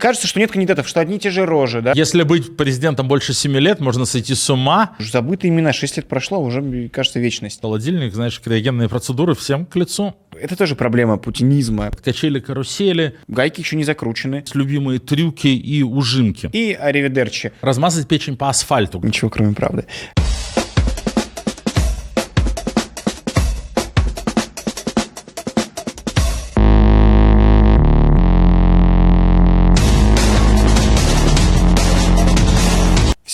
Кажется, что нет кандидатов, что одни и те же рожи, да? Если быть президентом больше 7 лет, можно сойти с ума. Забытые имена, 6 лет прошло, уже, кажется, вечность. Холодильник, знаешь, криогенные процедуры всем к лицу. Это тоже проблема путинизма. Качели, карусели. Гайки еще не закручены. Любимые трюки и ужимки. И аривидерчи. Размазать печень по асфальту. Ничего, кроме правды.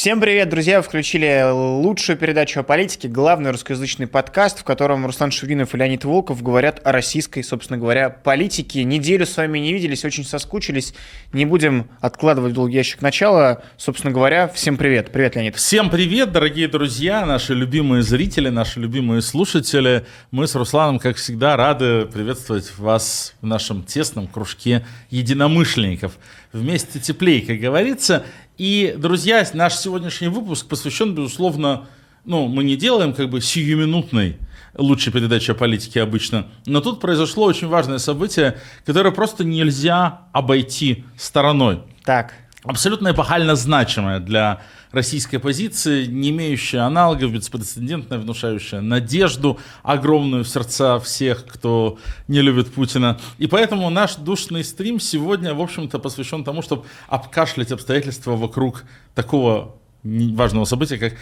Всем привет, друзья! Вы включили лучшую передачу о политике, главный русскоязычный подкаст, в котором Руслан Шуринов и Леонид Волков говорят о российской, собственно говоря, политике. Неделю с вами не виделись, очень соскучились. Не будем откладывать в долгий ящик начала. Собственно говоря, всем привет. Привет, Леонид. Всем привет, дорогие друзья, наши любимые зрители, наши любимые слушатели. Мы с Русланом, как всегда, рады приветствовать вас в нашем тесном кружке единомышленников. Вместе теплее, как говорится. И, друзья, наш сегодняшний выпуск посвящен, безусловно, ну, мы не делаем как бы сиюминутной лучшей передачи о политике обычно, но тут произошло очень важное событие, которое просто нельзя обойти стороной. Так. Абсолютно эпохально значимое для российской позиции, не имеющая аналогов, беспрецедентная, внушающая надежду огромную в сердца всех, кто не любит Путина. И поэтому наш душный стрим сегодня, в общем-то, посвящен тому, чтобы обкашлять обстоятельства вокруг такого важного события, как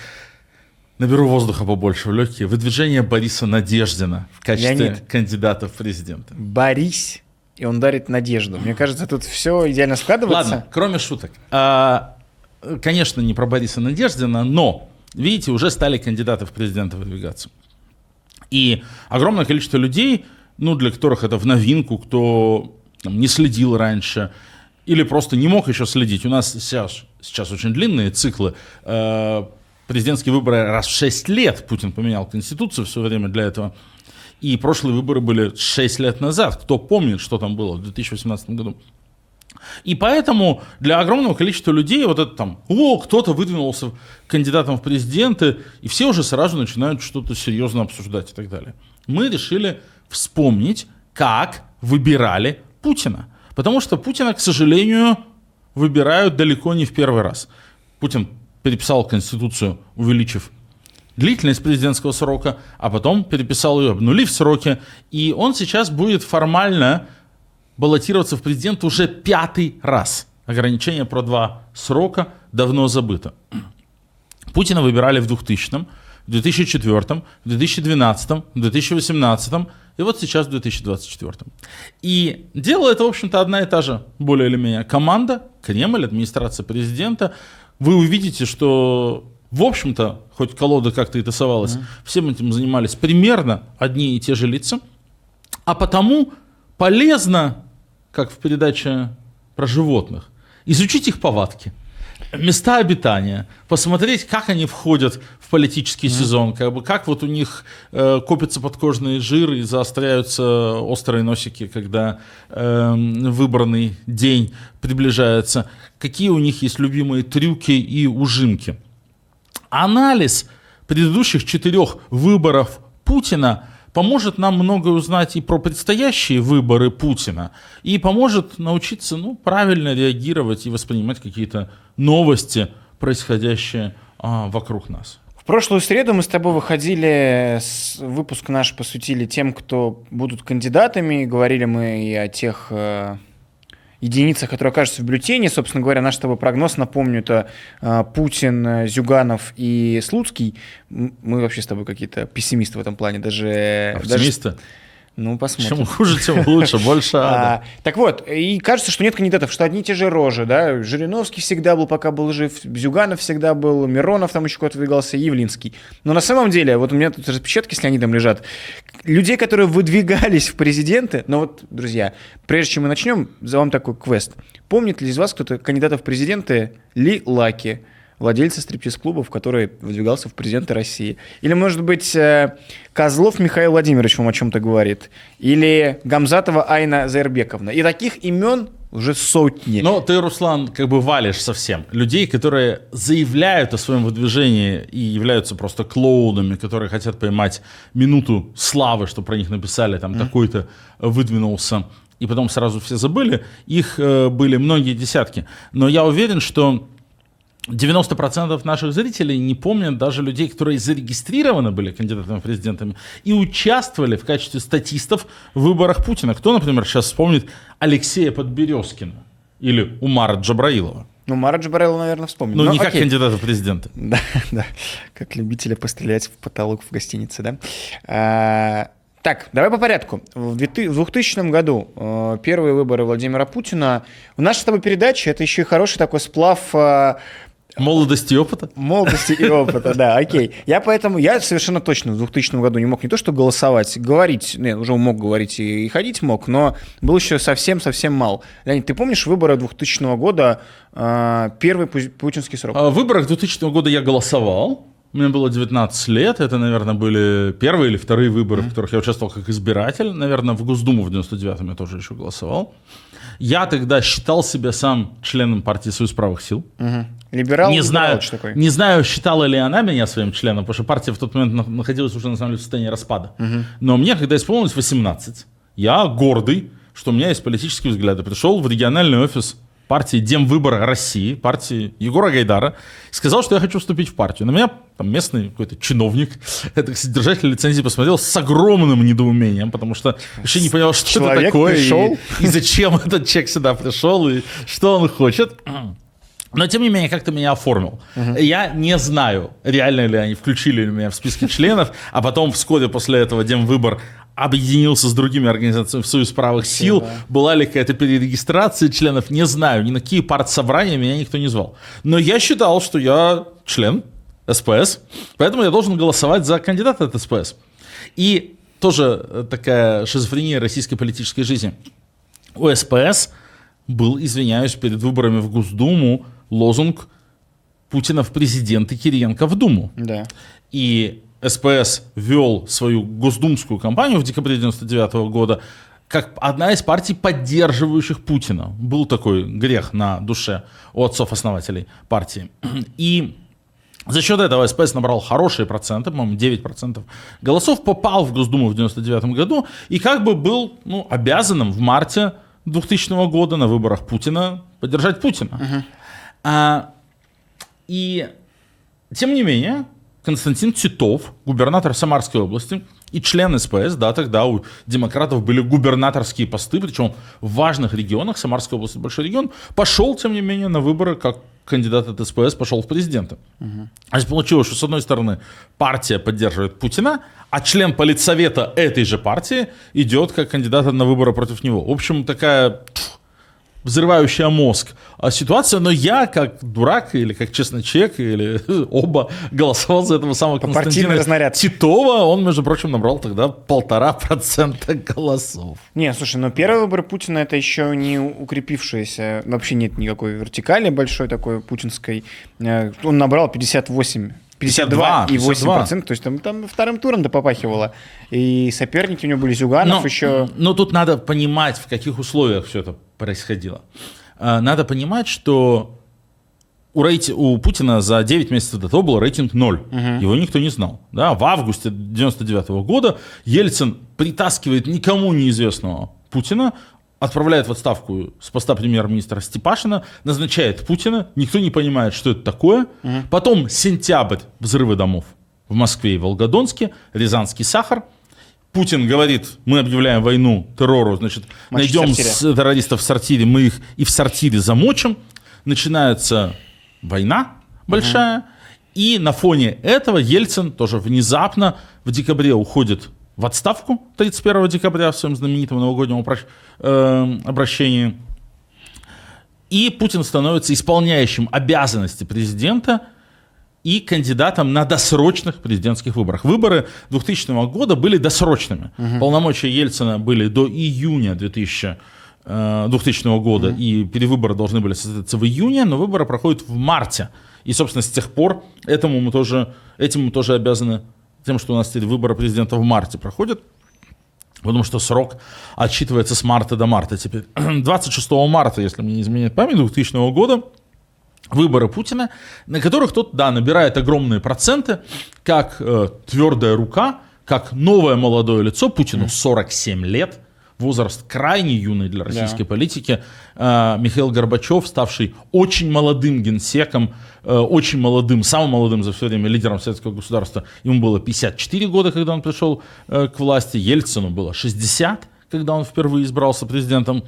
Наберу воздуха побольше в легкие. Выдвижение Бориса Надеждина в качестве Леонид, кандидата в президенты. Борис, и он дарит надежду. Мне кажется, тут все идеально складывается. Ладно, кроме шуток. А, конечно, не про Бориса Надеждина, но, видите, уже стали кандидаты в президенты выдвигаться. И огромное количество людей, ну, для которых это в новинку, кто там, не следил раньше, или просто не мог еще следить. У нас сейчас, сейчас очень длинные циклы. Э, президентские выборы раз в 6 лет. Путин поменял Конституцию все время для этого. И прошлые выборы были 6 лет назад. Кто помнит, что там было в 2018 году? И поэтому для огромного количества людей вот это там, о, кто-то выдвинулся кандидатом в президенты, и все уже сразу начинают что-то серьезно обсуждать и так далее. Мы решили вспомнить, как выбирали Путина. Потому что Путина, к сожалению, выбирают далеко не в первый раз. Путин переписал Конституцию, увеличив длительность президентского срока, а потом переписал ее, обнулив сроки, и он сейчас будет формально баллотироваться в президент уже пятый раз. Ограничение про два срока давно забыто. Путина выбирали в 2000 в 2004, в 2012, в 2018 и вот сейчас в 2024. И дело это, в общем-то, одна и та же, более или менее. Команда, Кремль, администрация президента. Вы увидите, что, в общем-то, хоть колода как-то и тасовалась, mm-hmm. всем этим занимались примерно одни и те же лица. А потому полезно, как в передаче про животных, изучить их повадки, места обитания, посмотреть, как они входят в политический mm-hmm. сезон, как, бы, как вот у них э, копятся подкожные жиры и заостряются острые носики, когда э, выбранный день приближается, какие у них есть любимые трюки и ужимки. Анализ предыдущих четырех выборов Путина – поможет нам многое узнать и про предстоящие выборы Путина, и поможет научиться ну, правильно реагировать и воспринимать какие-то новости, происходящие а, вокруг нас. В прошлую среду мы с тобой выходили, выпуск наш посвятили тем, кто будут кандидатами, говорили мы и о тех э, единицах, которые окажутся в бюллетене. Собственно говоря, наш с тобой прогноз, напомню, это э, Путин, Зюганов и Слуцкий. Мы вообще с тобой какие-то пессимисты в этом плане. Даже, Оптимисты? Даже, ну, посмотрим. Чем хуже, тем лучше, больше ада. А, так вот, и кажется, что нет кандидатов, что одни и те же рожи, да, Жириновский всегда был, пока был жив, Зюганов всегда был, Миронов там еще куда-то выдвигался, Явлинский. Но на самом деле, вот у меня тут распечатки с Леонидом лежат, людей, которые выдвигались в президенты, но вот, друзья, прежде чем мы начнем, за вам такой квест. Помнит ли из вас кто-то кандидатов в президенты Ли Лаки, владельца стриптиз-клубов, который выдвигался в президенты России. Или, может быть, э, Козлов Михаил Владимирович вам о чем-то говорит. Или Гамзатова Айна Заербековна. И таких имен уже сотни. Но ты, Руслан, как бы валишь совсем. Людей, которые заявляют о своем выдвижении и являются просто клоунами, которые хотят поймать минуту славы, что про них написали, там mm. такой-то выдвинулся и потом сразу все забыли. Их э, были многие десятки. Но я уверен, что 90% наших зрителей не помнят даже людей, которые зарегистрированы были кандидатами в президентами и участвовали в качестве статистов в выборах Путина. Кто, например, сейчас вспомнит Алексея Подберезкина или Умара Джабраилова? Ну, Мара Джабраилова, наверное, вспомнит. Ну, Но не как окей. кандидата в президенты. Да, да, как любителя пострелять в потолок в гостинице, да. А, так, давай по порядку. В 2000 году э, первые выборы Владимира Путина. У нас с тобой передача, это еще и хороший такой сплав э, Молодости и опыта. молодости и опыта, да, окей. Я поэтому, я совершенно точно в 2000 году не мог не то что голосовать, говорить, нет, уже мог говорить и, и ходить мог, но был еще совсем-совсем мал. Леонид, ты помнишь выборы 2000 года, э, первый пу- путинский срок? А В выборах 2000 года я голосовал. Мне было 19 лет. Это, наверное, были первые или вторые выборы, в которых я участвовал как избиратель. Наверное, в Госдуму в 99-м я тоже еще голосовал. Я тогда считал себя сам членом партии «Союз правых сил». Мгм. Либерал, не, знаю, что такое? не знаю, считала ли она меня своим членом, потому что партия в тот момент на- находилась уже, на самом деле, в состоянии распада. Но мне, когда исполнилось 18, я гордый, что у меня есть политические взгляды, пришел в региональный офис партии Демвыбор России, партии Егора Гайдара, и сказал, что я хочу вступить в партию. На меня там местный какой-то чиновник, это содержатель лицензии посмотрел с огромным недоумением, потому что вообще не понял, что это Человек такое, и- и зачем этот человек сюда пришел, и что он хочет. Но, тем не менее, как-то меня оформил. Я не знаю, реально ли они включили меня в списки членов, а потом вскоре после этого Демвыбор объединился с другими организациями в Союз правых сил. да. Была ли какая-то перерегистрация членов, не знаю. Ни на какие партсобрания меня никто не звал. Но я считал, что я член СПС, поэтому я должен голосовать за кандидата от СПС. И тоже такая шизофрения российской политической жизни. У СПС был, извиняюсь, перед выборами в Госдуму лозунг Путина в президенты, Кириенко в Думу. Да. И СПС вел свою госдумскую кампанию в декабре 99 года как одна из партий, поддерживающих Путина. Был такой грех на душе у отцов-основателей партии. И за счет этого СПС набрал хорошие проценты, по-моему, 9% голосов, попал в Госдуму в 99 году и как бы был ну, обязанным в марте 2000 года на выборах Путина поддержать Путина. А, и тем не менее, Константин Титов, губернатор Самарской области и член СПС, да, тогда у демократов были губернаторские посты, причем в важных регионах, Самарская область большой регион, пошел, тем не менее, на выборы как кандидат от СПС, пошел в президенты. А здесь получилось, что с одной стороны партия поддерживает Путина, а член политсовета этой же партии идет как кандидат на выборы против него. В общем, такая пф, взрывающая мозг а, ситуация, но я, как дурак, или как честный человек, или оба, голосовал за этого самого Константина разнаряд. Титова. Он, между прочим, набрал тогда полтора процента голосов. Не, слушай, но первый выбор Путина это еще не укрепившаяся, вообще нет никакой вертикали большой такой путинской. Э, Он набрал 58 52 и 8 процентов, то есть там, там вторым туром да попахивало. И соперники у него были Зюганов Но, еще. но тут надо понимать, в каких условиях все это происходило. А, Надо понимать, что у, рейти- у Путина за 9 месяцев до того был рейтинг 0. Его никто не знал. Да? В августе 99 года Ельцин притаскивает никому неизвестного Путина, отправляет в отставку с поста премьер-министра Степашина, назначает Путина, никто не понимает, что это такое. Потом сентябрь, взрывы домов в Москве и Волгодонске, Рязанский сахар. Путин говорит, мы объявляем войну террору, значит, Мочить в найдем с- террористов в сортире, мы их и в сортире замочим. Начинается война большая. И на фоне этого Ельцин тоже внезапно в декабре уходит в отставку 31 декабря в своем знаменитом новогоднем опрощ- э, обращении. И Путин становится исполняющим обязанности президента и кандидатом на досрочных президентских выборах. Выборы 2000 года были досрочными. Полномочия Ельцина были до июня 2000, э, 2000 года, и перевыборы должны были состояться в июне, но выборы проходят в марте. И, собственно, с тех пор этому мы тоже, этим мы тоже обязаны тем, что у нас теперь выборы президента в марте проходят. Потому что срок отсчитывается с марта до марта теперь. 26 марта, если мне не изменяет память, 2000 года, выборы Путина, на которых тот, да, набирает огромные проценты, как э, твердая рука, как новое молодое лицо, Путину 47 лет, возраст крайне юный для российской да. политики. Э, Михаил Горбачев, ставший очень молодым генсеком, э, очень молодым, самым молодым за все время лидером советского государства, ему было 54 года, когда он пришел э, к власти, Ельцину было 60, когда он впервые избрался президентом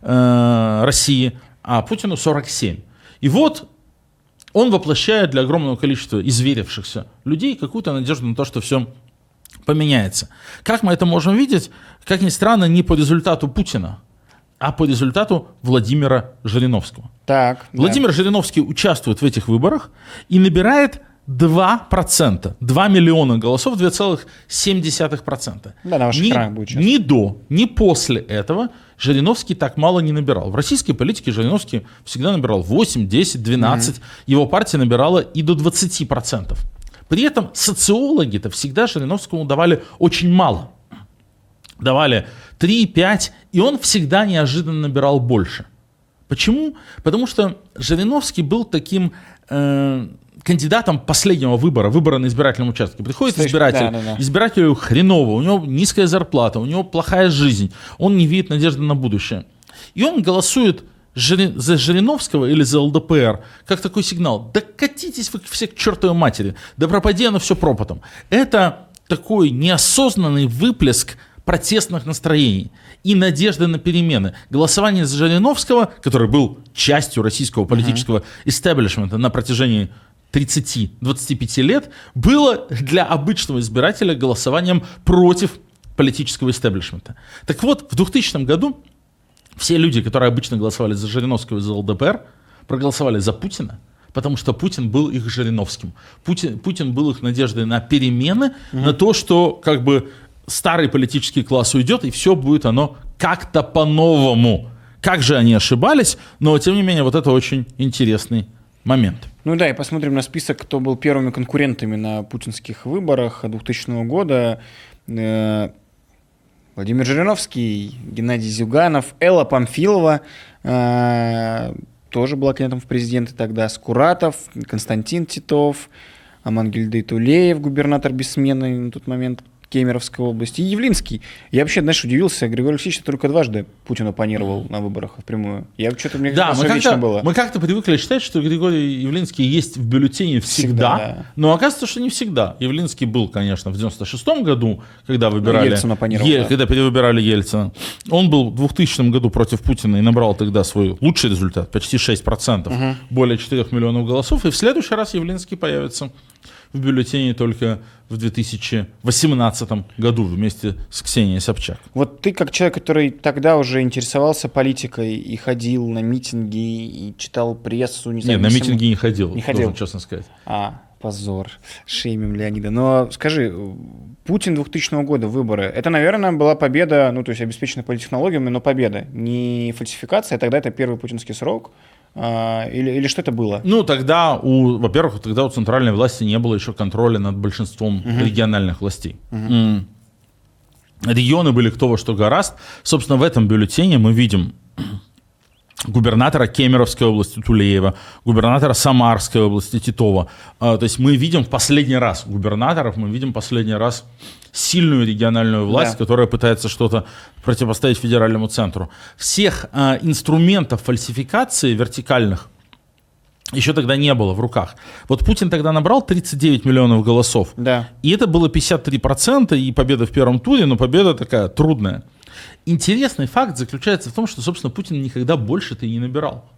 э, России, а Путину 47. И вот он воплощает для огромного количества изверившихся людей какую-то надежду на то, что все поменяется. Как мы это можем видеть? Как ни странно, не по результату Путина, а по результату Владимира Жириновского. Так, Владимир да. Жириновский участвует в этих выборах и набирает 2%, 2 миллиона голосов, 2,7%. Да, на ваших ни, экранах будет Ни до, ни после этого Жириновский так мало не набирал. В российской политике Жириновский всегда набирал 8, 10, 12. Mm-hmm. Его партия набирала и до 20%. При этом социологи-то всегда Жириновскому давали очень мало. Давали 3, 5, и он всегда неожиданно набирал больше. Почему? Потому что Жириновский был таким э, кандидатом последнего выбора, выбора на избирательном участке. Приходит Слышь, избиратель, да, да, да. избирателю хреново, у него низкая зарплата, у него плохая жизнь, он не видит надежды на будущее. И он голосует за Жириновского или за ЛДПР, как такой сигнал, да катитесь вы все к чертовой матери, да пропади оно все пропотом. Это такой неосознанный выплеск протестных настроений и надежды на перемены. Голосование за Жириновского, который был частью российского политического истеблишмента на протяжении 30-25 лет, было для обычного избирателя голосованием против политического истеблишмента. Так вот, в 2000 году все люди, которые обычно голосовали за Жириновского и за ЛДПР, проголосовали за Путина, потому что Путин был их Жириновским. Путин, Путин был их надеждой на перемены, угу. на то, что как бы старый политический класс уйдет, и все будет оно как-то по-новому. Как же они ошибались, но тем не менее вот это очень интересный момент. Ну да, и посмотрим на список, кто был первыми конкурентами на путинских выборах 2000 года. Владимир Жириновский, Геннадий Зюганов, Элла Памфилова, э, тоже была кандидатом в президенты тогда, Скуратов, Константин Титов, Амангельды Тулеев, губернатор бессменный на тот момент Кемеровской области, и Явлинский. Я вообще, знаешь, удивился, Григорий Алексеевич только дважды Путин оппонировал на выборах впрямую. Я что-то мне да, мы как-то, было. Мы как-то привыкли считать, что Григорий Явлинский есть в бюллетене всегда, всегда да. но оказывается, что не всегда. Явлинский был, конечно, в 96-м году, когда выбирали... Ельцин оппонировал, е- да. Когда перевыбирали Ельцина. Он был в 2000 году против Путина и набрал тогда свой лучший результат, почти 6%, угу. более 4 миллионов голосов, и в следующий раз Явлинский появится в бюллетене только в 2018 году вместе с Ксенией Собчак. Вот ты как человек, который тогда уже интересовался политикой и ходил на митинги и читал прессу, не знаю, Нет, на митинги не ходил, не ходил, честно сказать. А, позор, шеймим Леонида. Но скажи, Путин 2000 года, выборы, это, наверное, была победа, ну, то есть обеспечена политтехнологиями, но победа, не фальсификация, тогда это первый путинский срок, а, или, или что это было? Ну, тогда, у, во-первых, тогда у центральной власти не было еще контроля над большинством угу. региональных властей. Угу. Регионы были кто во что гораст. Собственно, в этом бюллетене мы видим губернатора Кемеровской области Тулеева, губернатора Самарской области Титова. А, то есть мы видим в последний раз губернаторов, мы видим последний раз сильную региональную власть, да. которая пытается что-то противостоять федеральному центру. Всех э, инструментов фальсификации вертикальных еще тогда не было в руках. Вот Путин тогда набрал 39 миллионов голосов. Да. И это было 53%, и победа в первом туре, но победа такая трудная. Интересный факт заключается в том, что, собственно, Путин никогда больше-то и не набирал.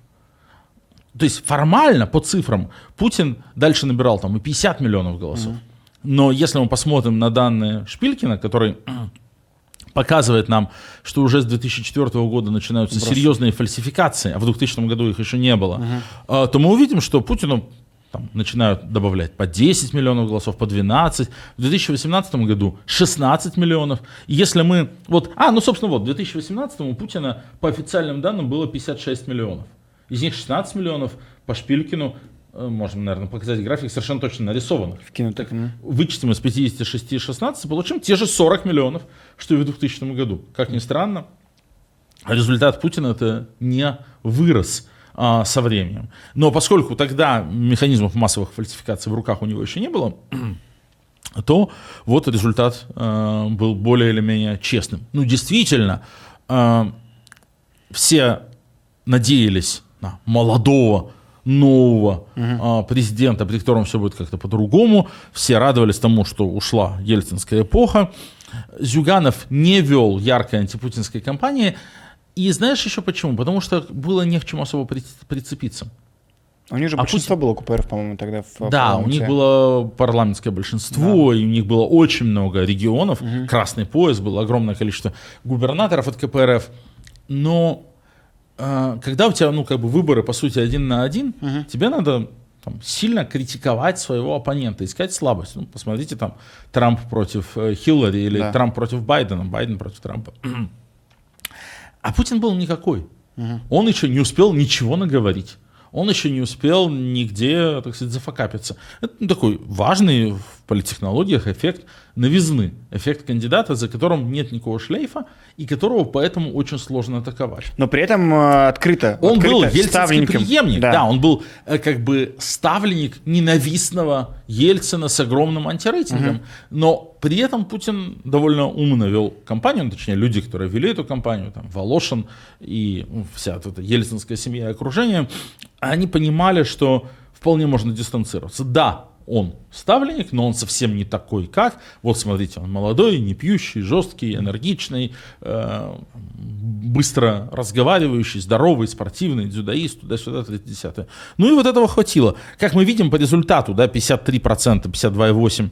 То есть формально, по цифрам, Путин дальше набирал там и 50 миллионов голосов. Mm-hmm. Но если мы посмотрим на данные Шпилькина, который показывает нам, что уже с 2004 года начинаются Брос. серьезные фальсификации, а в 2000 году их еще не было, угу. то мы увидим, что Путину там, начинают добавлять по 10 миллионов голосов, по 12. В 2018 году 16 миллионов. И если мы... Вот, а, ну, собственно, вот, в 2018 у Путина по официальным данным было 56 миллионов. Из них 16 миллионов по Шпилькину Э, можем, наверное, показать график совершенно точно нарисованных. В так, вычтем из 56 и 16, получим те же 40 миллионов, что и в 2000 году. Как ни странно, результат Путина это не вырос а, со временем. Но поскольку тогда механизмов массовых фальсификаций в руках у него еще не было, то вот результат э, был более или менее честным. Ну, действительно, э, все надеялись на молодого, нового угу. президента, при котором все будет как-то по-другому. Все радовались тому, что ушла ельцинская эпоха. Зюганов не вел яркой антипутинской кампании. И знаешь еще почему? Потому что было не к чему особо прицепиться. У них же а большинство Путин... было КПРФ, по-моему, тогда в Да, у них было парламентское большинство, да. и у них было очень много регионов. Угу. Красный пояс, было огромное количество губернаторов от КПРФ. Но э, когда у тебя, ну, как бы выборы, по сути, один на один, угу. тебе надо там, сильно критиковать своего оппонента, искать слабость. Ну, посмотрите там Трамп против э, Хиллари или да. Трамп против Байдена, Байден против Трампа. А Путин был никакой. Угу. Он еще не успел ничего наговорить он еще не успел нигде, так сказать, зафакапиться. Это ну, такой важный в политтехнологиях эффект новизны, эффект кандидата, за которым нет никакого шлейфа и которого поэтому очень сложно атаковать. Но при этом э, открыто. Он открыто был ельцинский преемник, да. да, он был э, как бы ставленник ненавистного Ельцина с огромным антирейтингом, угу. но при этом Путин довольно умно вел кампанию, ну, точнее люди, которые вели эту кампанию, там Волошин и вся эта ельцинская семья и окружение, они понимали, что вполне можно дистанцироваться. Да, он ставленник, но он совсем не такой, как. Вот смотрите, он молодой, не пьющий, жесткий, энергичный, э, быстро разговаривающий, здоровый, спортивный, дзюдоист, туда-сюда, 30 Ну и вот этого хватило. Как мы видим по результату, да, 53%, 52,8%.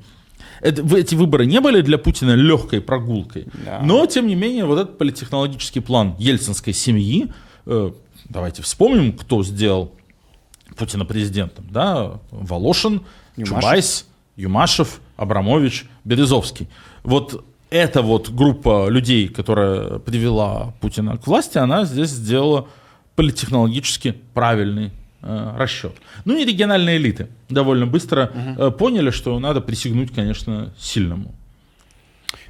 Это, эти выборы не были для Путина легкой прогулкой. Да. Но, тем не менее, вот этот политтехнологический план ельцинской семьи, э, давайте вспомним, кто сделал Путина президентом. Да? Волошин, Юмашев. Чубайс, Юмашев, Абрамович, Березовский. Вот эта вот группа людей, которая привела Путина к власти, она здесь сделала политтехнологически правильный э, расчет. Ну и региональные элиты довольно быстро угу. э, поняли, что надо присягнуть, конечно, сильному.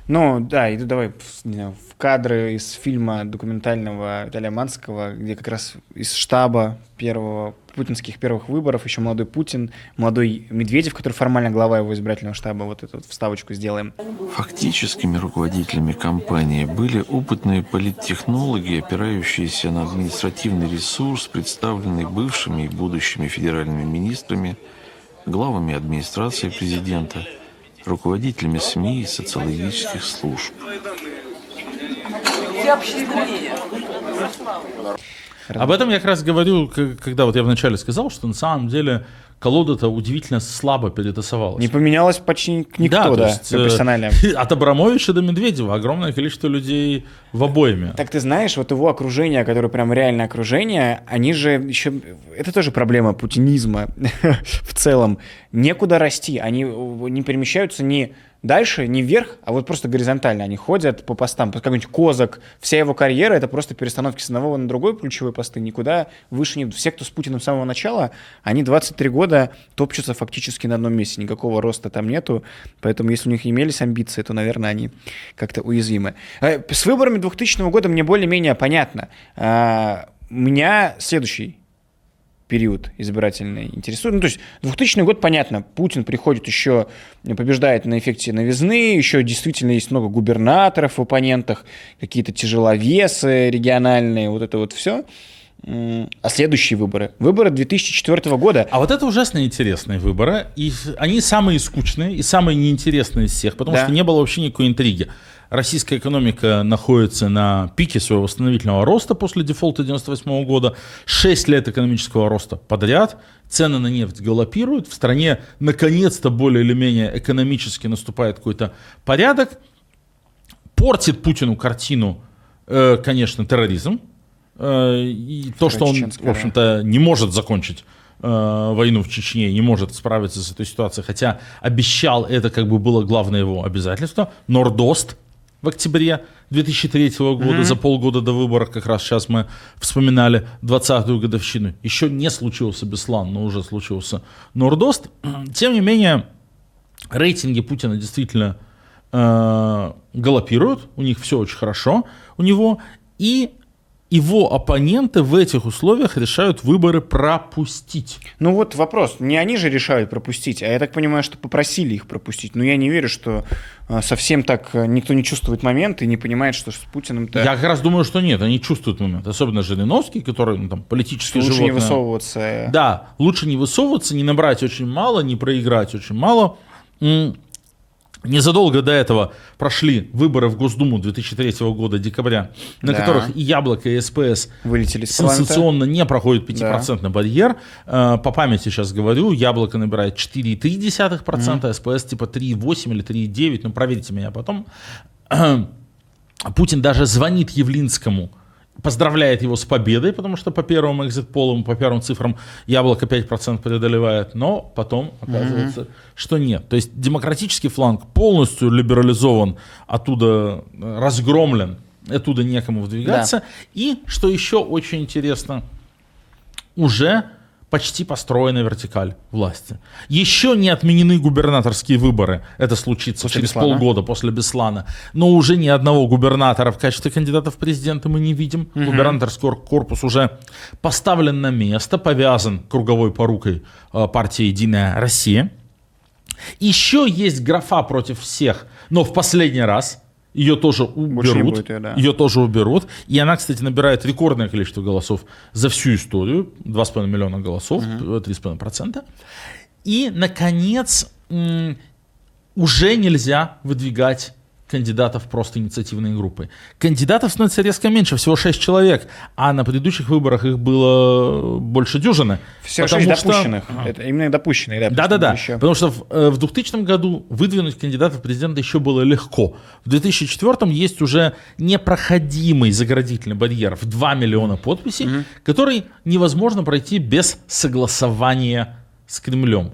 Ну, да, иду давай не знаю, в кадры из фильма документального Виталия Манского, где как раз из штаба первого путинских первых выборов еще молодой Путин, молодой Медведев, который формально глава его избирательного штаба, вот эту вот вставочку сделаем. Фактическими руководителями кампании были опытные политтехнологи, опирающиеся на административный ресурс, представленный бывшими и будущими федеральными министрами, главами администрации президента – руководителями СМИ и социологических служб. Об этом я как раз говорю, когда вот я вначале сказал, что на самом деле колода-то удивительно слабо перетасовалась. Не поменялось почти никто, да, да есть. Э, от Абрамовича до Медведева огромное количество людей в обоими. Так ты знаешь, вот его окружение, которое прям реальное окружение, они же еще... Это тоже проблема путинизма в целом. Некуда расти. Они не перемещаются ни дальше не вверх, а вот просто горизонтально они ходят по постам. Какой-нибудь Козак, вся его карьера — это просто перестановки с одного на другой ключевые посты, никуда выше не Все, кто с Путиным с самого начала, они 23 года топчутся фактически на одном месте, никакого роста там нету, поэтому если у них имелись амбиции, то, наверное, они как-то уязвимы. Э, с выборами 2000 года мне более-менее понятно. А, у меня следующий период избирательный интересует. Ну, то есть 2000 год, понятно, Путин приходит еще, побеждает на эффекте новизны, еще действительно есть много губернаторов в оппонентах, какие-то тяжеловесы региональные, вот это вот все. А следующие выборы? Выборы 2004 года. А вот это ужасно интересные выборы. И они самые скучные и самые неинтересные из всех, потому да. что не было вообще никакой интриги российская экономика находится на пике своего восстановительного роста после дефолта 1998 года. 6 лет экономического роста подряд. Цены на нефть галопируют. В стране наконец-то более или менее экономически наступает какой-то порядок. Портит Путину картину, э, конечно, терроризм. Э, и то, что он, в общем-то, не может закончить э, войну в Чечне, не может справиться с этой ситуацией, хотя обещал, это как бы было главное его обязательство. Нордост в октябре 2003 года, mm-hmm. за полгода до выборов, как раз сейчас мы вспоминали 20-ю годовщину. Еще не случился Беслан, но уже случился Нордост. Тем не менее, рейтинги Путина действительно э, галопируют, у них все очень хорошо у него. И его оппоненты в этих условиях решают выборы пропустить. Ну вот вопрос, не они же решают пропустить, а я так понимаю, что попросили их пропустить. Но я не верю, что совсем так э, никто не чувствует момент и не понимает, что с Путиным-то Я как раз думаю, что нет, они чувствуют момент. Особенно Жириновский, который ну, там политически лучше не животное. высовываться. Да, лучше не высовываться, не набрать очень мало, не проиграть очень мало. Незадолго до этого прошли выборы в Госдуму 2003 года, декабря, на Да. которых и Яблоко, и СПС Вылетели сенсационно не проходит 5% барьер. Э, По памяти сейчас говорю, Яблоко набирает 4,3%, СПС типа 3,8 или 3,9, ну проверьте меня потом. Путин даже звонит Явлинскому, поздравляет его с победой, потому что по первым экзит-полам, по первым цифрам Яблоко 5% преодолевает, но потом оказывается, что нет. То есть демократический фланг полностью либерализован, оттуда э, разгромлен, оттуда некому выдвигаться. И, что еще очень интересно, уже почти построена вертикаль власти. Еще не отменены губернаторские выборы. Это случится После через Беслана? полгода после Беслана. Но уже ни одного губернатора в качестве кандидата в президенты мы не видим. Губернаторский кор- корпус уже поставлен на место, повязан круговой порукой э, партии «Единая Россия». Еще есть графа против всех, но в последний раз ее тоже уберут. будет её, да. Ее тоже уберут. И она, кстати, набирает рекордное количество голосов за всю историю. 2,5 миллиона голосов, э, 3,5%. И, наконец, уже нельзя выдвигать кандидатов просто инициативной группы. Кандидатов становится резко меньше, всего 6 человек, а на предыдущих выборах их было больше дюжины. Все Потому шесть что- допущенных. Это именно допущенные, да. Да-да-да, что еще- потому что в, э, в 2000 году выдвинуть кандидата в президенты еще было легко. В 2004 есть уже непроходимый заградительный барьер в 2 миллиона подписей, который невозможно пройти без согласования с Кремлем.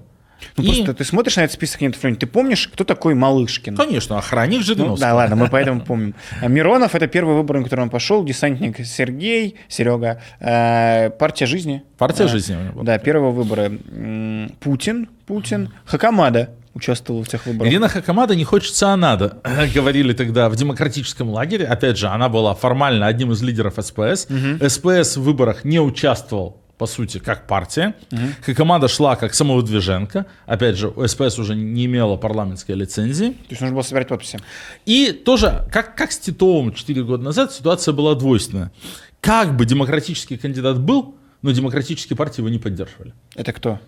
Ну, И, просто ты смотришь на этот список Лёнь, ты помнишь, кто такой Малышкин? конечно, охранник Ну, Жириновского. да, ладно, мы поэтому помним. А Миронов – это первый выбор, на который он пошел. Десантник Сергей, Серега. Э, партия жизни. Партия жизни. Да, первого выбора. Путин, Путин. Хакамада участвовал в тех выборах. Ирина Хакамада не хочется, а надо. Говорили тогда в демократическом лагере. Опять же, она была формально одним из лидеров СПС. СПС в выборах не участвовал по сути, как партия. Хакамада шла как самовыдвиженка. Опять же, СПС уже не имела парламентской лицензии. То есть нужно было собирать подписи. И тоже, как, как с Титовым 4 года назад, ситуация была двойственная. Как бы демократический кандидат был, но демократические партии его не поддерживали. Это кто?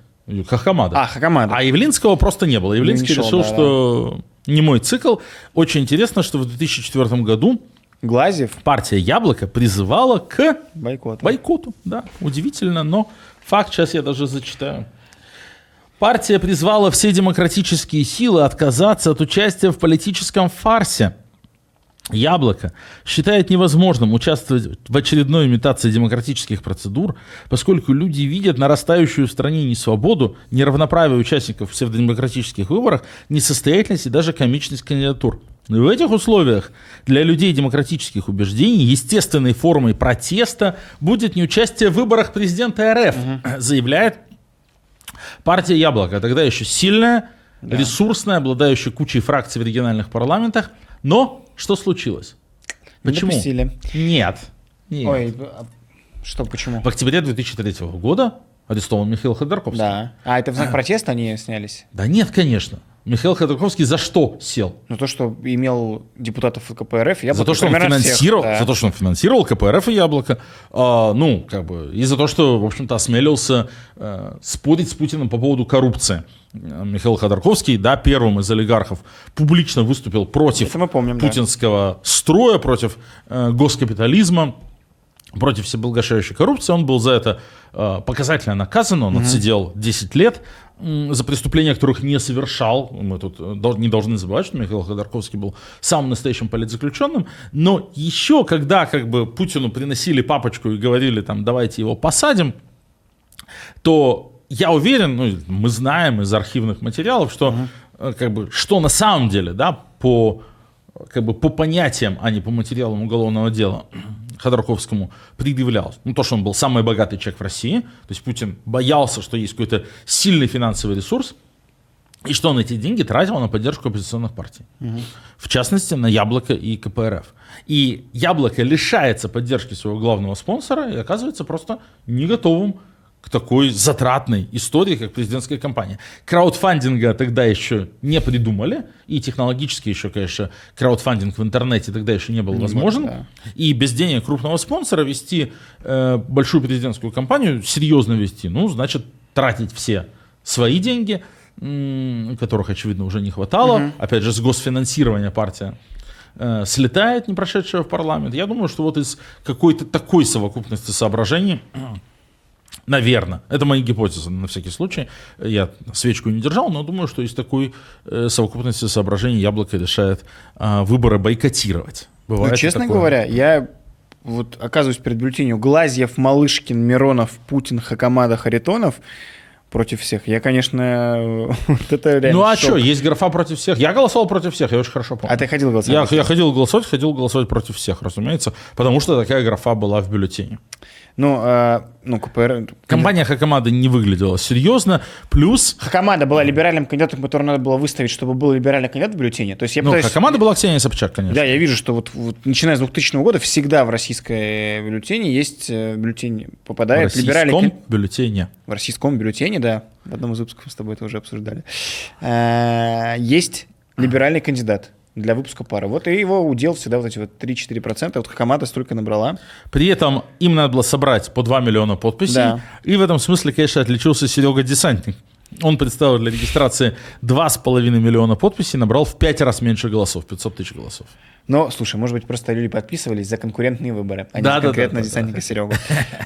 Хакамада. А, Хакамада. А Явлинского просто не было. Явлинский шел, решил, да, что не мой цикл. Очень интересно, что в 2004 году Глазев, партия Яблоко призывала к бойкот. бойкоту. Да, удивительно, но факт сейчас я даже зачитаю. Партия призвала все демократические силы отказаться от участия в политическом фарсе. Яблоко считает невозможным участвовать в очередной имитации демократических процедур, поскольку люди видят нарастающую в стране несвободу, неравноправие участников в псевдодемократических выборах, несостоятельность и даже комичность кандидатур. И в этих условиях для людей демократических убеждений естественной формой протеста будет неучастие в выборах президента РФ, заявляет партия Яблоко. Тогда еще сильная, ресурсная, обладающая кучей фракций в региональных парламентах. Но что случилось? Не Почему? допустили. Нет. Нет. Ой, а что, почему? В октябре 2003 года арестован Михаил Ходорковский. Да. А это в знак протеста они снялись? Да нет, конечно. Михаил Ходорковский за что сел? Ну, то, что имел депутатов КПРФ, я за то, что он финансировал, за то, что он финансировал КПРФ и Яблоко, а, ну, как бы, и за то, что, в общем-то, осмелился э, спорить с Путиным по поводу коррупции. Михаил Ходорковский, да, первым из олигархов, публично выступил против Это мы помним, да. путинского строя, против э, госкапитализма, против всеблагошающей коррупции. Он был за это э, показательно наказан, он отсидел 10 лет м, за преступления, которых не совершал. Мы тут э, дол- не должны забывать, что Михаил Ходорковский был самым настоящим политзаключенным. Но еще, когда как бы Путину приносили папочку и говорили, там, давайте его посадим, то я уверен, ну, мы знаем из архивных материалов, что э, как бы что на самом деле, да, по как бы по понятиям, а не по материалам уголовного дела Ходорковскому предъявлялось. Ну, то, что он был самый богатый человек в России, то есть Путин боялся, что есть какой-то сильный финансовый ресурс, И что он эти деньги тратил на поддержку оппозиционных партий. В частности, на Яблоко и КПРФ. И Яблоко лишается поддержки своего главного спонсора и оказывается просто не готовым к такой затратной истории, как президентская кампания. Краудфандинга тогда еще не придумали, и технологически еще, конечно, краудфандинг в интернете тогда еще не был возможен. да. И без денег крупного спонсора вести э, большую президентскую кампанию, серьезно вести, ну, значит, тратить все свои деньги, которых, очевидно, уже не хватало. Опять же, с госфинансирования партия э, слетает, не прошедшая в парламент. Я думаю, что вот из какой-то такой совокупности соображений Наверное. Это мои гипотезы на всякий случай. Я свечку не держал, но думаю, что из такой э, совокупности соображений яблоко решает э, выборы бойкотировать. Бывает Ну, честно такое. говоря, я вот оказываюсь перед бюллетенью Глазьев, Малышкин, Миронов, Путин, Хакамада, Харитонов против всех. Я, конечно, вот это реально Ну а шок. что, есть графа против всех. Я голосовал против всех, я очень хорошо помню. А ты ходил голосовать? я, я ходил голосовать, ходил голосовать против всех, разумеется, потому что такая графа была в бюллетене. Ну, а, ну, КПР... Компания Хакамада не выглядела серьезно, плюс Хакамада была либеральным кандидатом, которого надо было выставить, чтобы был либеральный кандидат в бюллетене. То есть я ну, пытаюсь... Хакамада была Ксения Собчак, конечно. Да, я вижу, что вот, вот начиная с 2000 года всегда в российской бюллетене есть э, бюллетень, в попадает либеральный... российском кан- бюллетене. В российском бюллетене, да. В одном из выпусков мы с тобой это уже обсуждали. Э, Есть либеральный кандидат для выпуска пары. Вот и его удел всегда вот эти вот 3-4%. Вот команда столько набрала. При этом им надо было собрать по 2 миллиона подписей. Да. И в этом смысле, конечно, отличился Серега Десантник. Он представил для регистрации 2,5 миллиона подписей, набрал в 5 раз меньше голосов, 500 тысяч голосов. Но, слушай, может быть, просто люди подписывались за конкурентные выборы, а не Да, за да, конкретно да, да, десантника Серегу.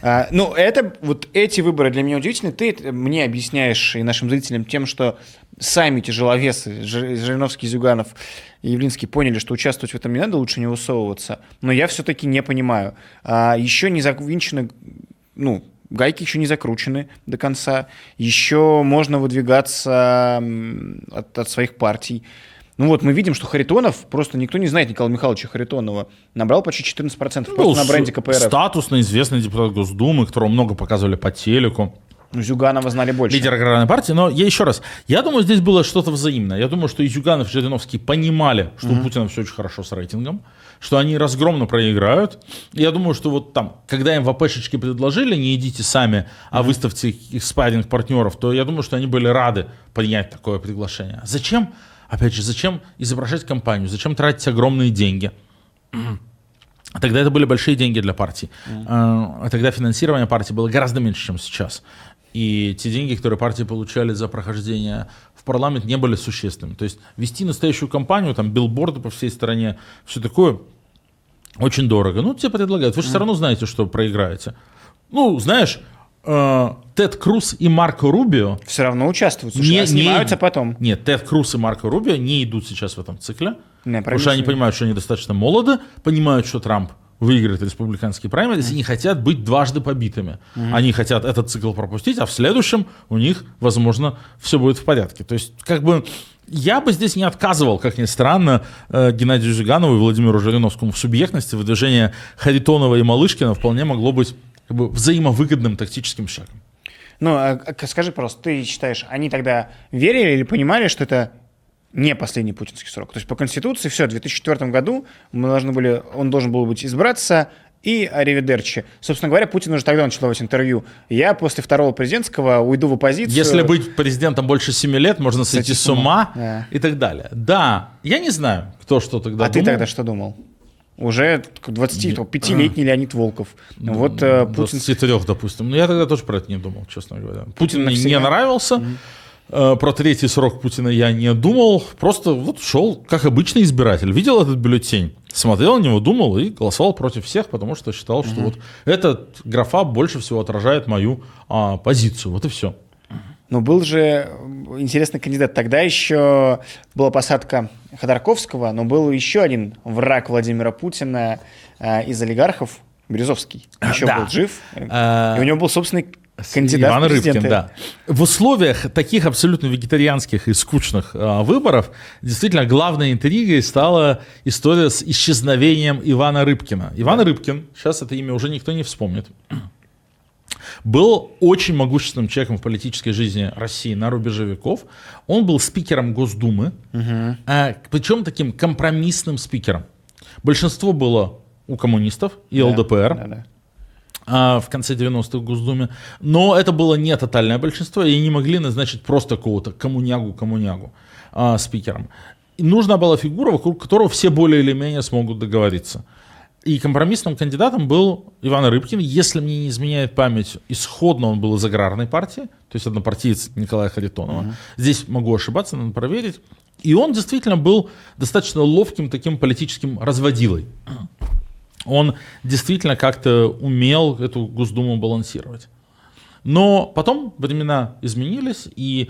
А, Ну, это, вот эти выборы для меня удивительны. Ты мне объясняешь и нашим зрителям тем, что сами тяжеловесы, Жир- Жириновский, Зюганов и Явлинский поняли, что участвовать в этом не надо, лучше не высовываться. Но я все-таки не понимаю. А, Еще не завинчены, ну, гайки еще не закручены до конца. Еще можно выдвигаться от, от своих партий. Ну вот мы видим, что Харитонов, просто никто не знает Николая Михайловича Харитонова, набрал почти 14% просто Ну, на бренде КПРФ. Статусный, известный депутат Госдумы, которого много показывали по телеку. Ну, Зюганова знали больше. Лидер аграрной партии. Но я еще раз, я думаю, здесь было что-то взаимное. Я думаю, что и Зюганов, и Жириновский понимали, что у Путина все очень хорошо с рейтингом, что они разгромно проиграют. Я думаю, что вот там, когда им в АПшечке предложили, не идите сами, а выставьте их спарринг партнеров, то я думаю, что они были рады принять такое приглашение. Зачем, опять же, зачем изображать компанию, зачем тратить огромные деньги? А Тогда это были большие деньги для партий. А Тогда финансирование партии было гораздо меньше, чем сейчас. И те деньги, которые партии получали за прохождение в парламент, не были существенными. То есть вести настоящую кампанию, там билборды по всей стране, все такое, очень дорого. Ну, тебе предлагают. Вы же все равно знаете, что проиграете. Ну, знаешь, э, Тед Круз и Марко Рубио Все равно участвуют, слушай, не- а не- снимаются потом. Нет, Тед Круз и Марко Рубио не идут сейчас в этом цикле. Не, потому что они понимают, что они достаточно молоды, понимают, что Трамп выиграет республиканские праймерис и не хотят быть дважды побитыми. Они хотят этот цикл пропустить, а в следующем у них, возможно, все будет в порядке. То есть, как бы, я бы здесь не отказывал, как ни странно, э, Геннадию Зюганову и Владимиру Жириновскому в субъектности выдвижение Харитонова и Малышкина вполне могло быть как бы, взаимовыгодным тактическим шагом. Ну, а, а скажи, пожалуйста, ты считаешь, они тогда верили или понимали, что это не последний путинский срок? То есть по Конституции все, в 2004 году мы должны были, он должен был быть избраться и аривидерчи. Собственно говоря, Путин уже тогда начал давать интервью. Я после второго президентского уйду в оппозицию. Если быть президентом больше 7 лет, можно сойти с ума Да. и так далее. Да, я не знаю, кто что тогда А ты думал. тогда что думал? Уже 25-летний Леонид Волков. вот э, Путин... 23, допустим. Но я тогда тоже про это не думал, честно говоря. Путин мне не нравился. Э, Про третий срок Путина я не думал. Просто вот шел, как обычный избиратель. Видел этот бюллетень, смотрел на него, думал и голосовал против всех, потому что считал, что вот этот графа больше всего отражает мою а, позицию. Вот и все. Но был же интересный кандидат. Тогда еще была посадка Ходорковского, но был еще один враг Владимира Путина э, из олигархов, Березовский. Еще Да. был жив. А, И у него был собственный кандидат Иван. Рыбкин, да. В условиях таких абсолютно вегетарианских и скучных а, выборов действительно главной интригой стала история с исчезновением Ивана Рыбкина. Иван Рыбкин, сейчас это имя уже никто не вспомнит. был очень могущественным человеком в политической жизни России на рубеже веков. Он был спикером Госдумы, угу. а, причем таким компромиссным спикером. Большинство было у коммунистов и да, ЛДПР. Да, да в конце 90-х в Госдуме. Но это было не тотальное большинство, и не могли назначить просто какого-то коммунягу-коммунягу а, спикером. И нужна была фигура, вокруг которого все более или менее смогут договориться. И компромиссным кандидатом был Иван Рыбкин. Если мне не изменяет память, исходно он был из аграрной партии, то есть однопартиец Николая Харитонова. Угу. Здесь могу ошибаться, надо проверить. И он действительно был достаточно ловким таким политическим разводилой он действительно как-то умел эту Госдуму балансировать. Но потом времена изменились, и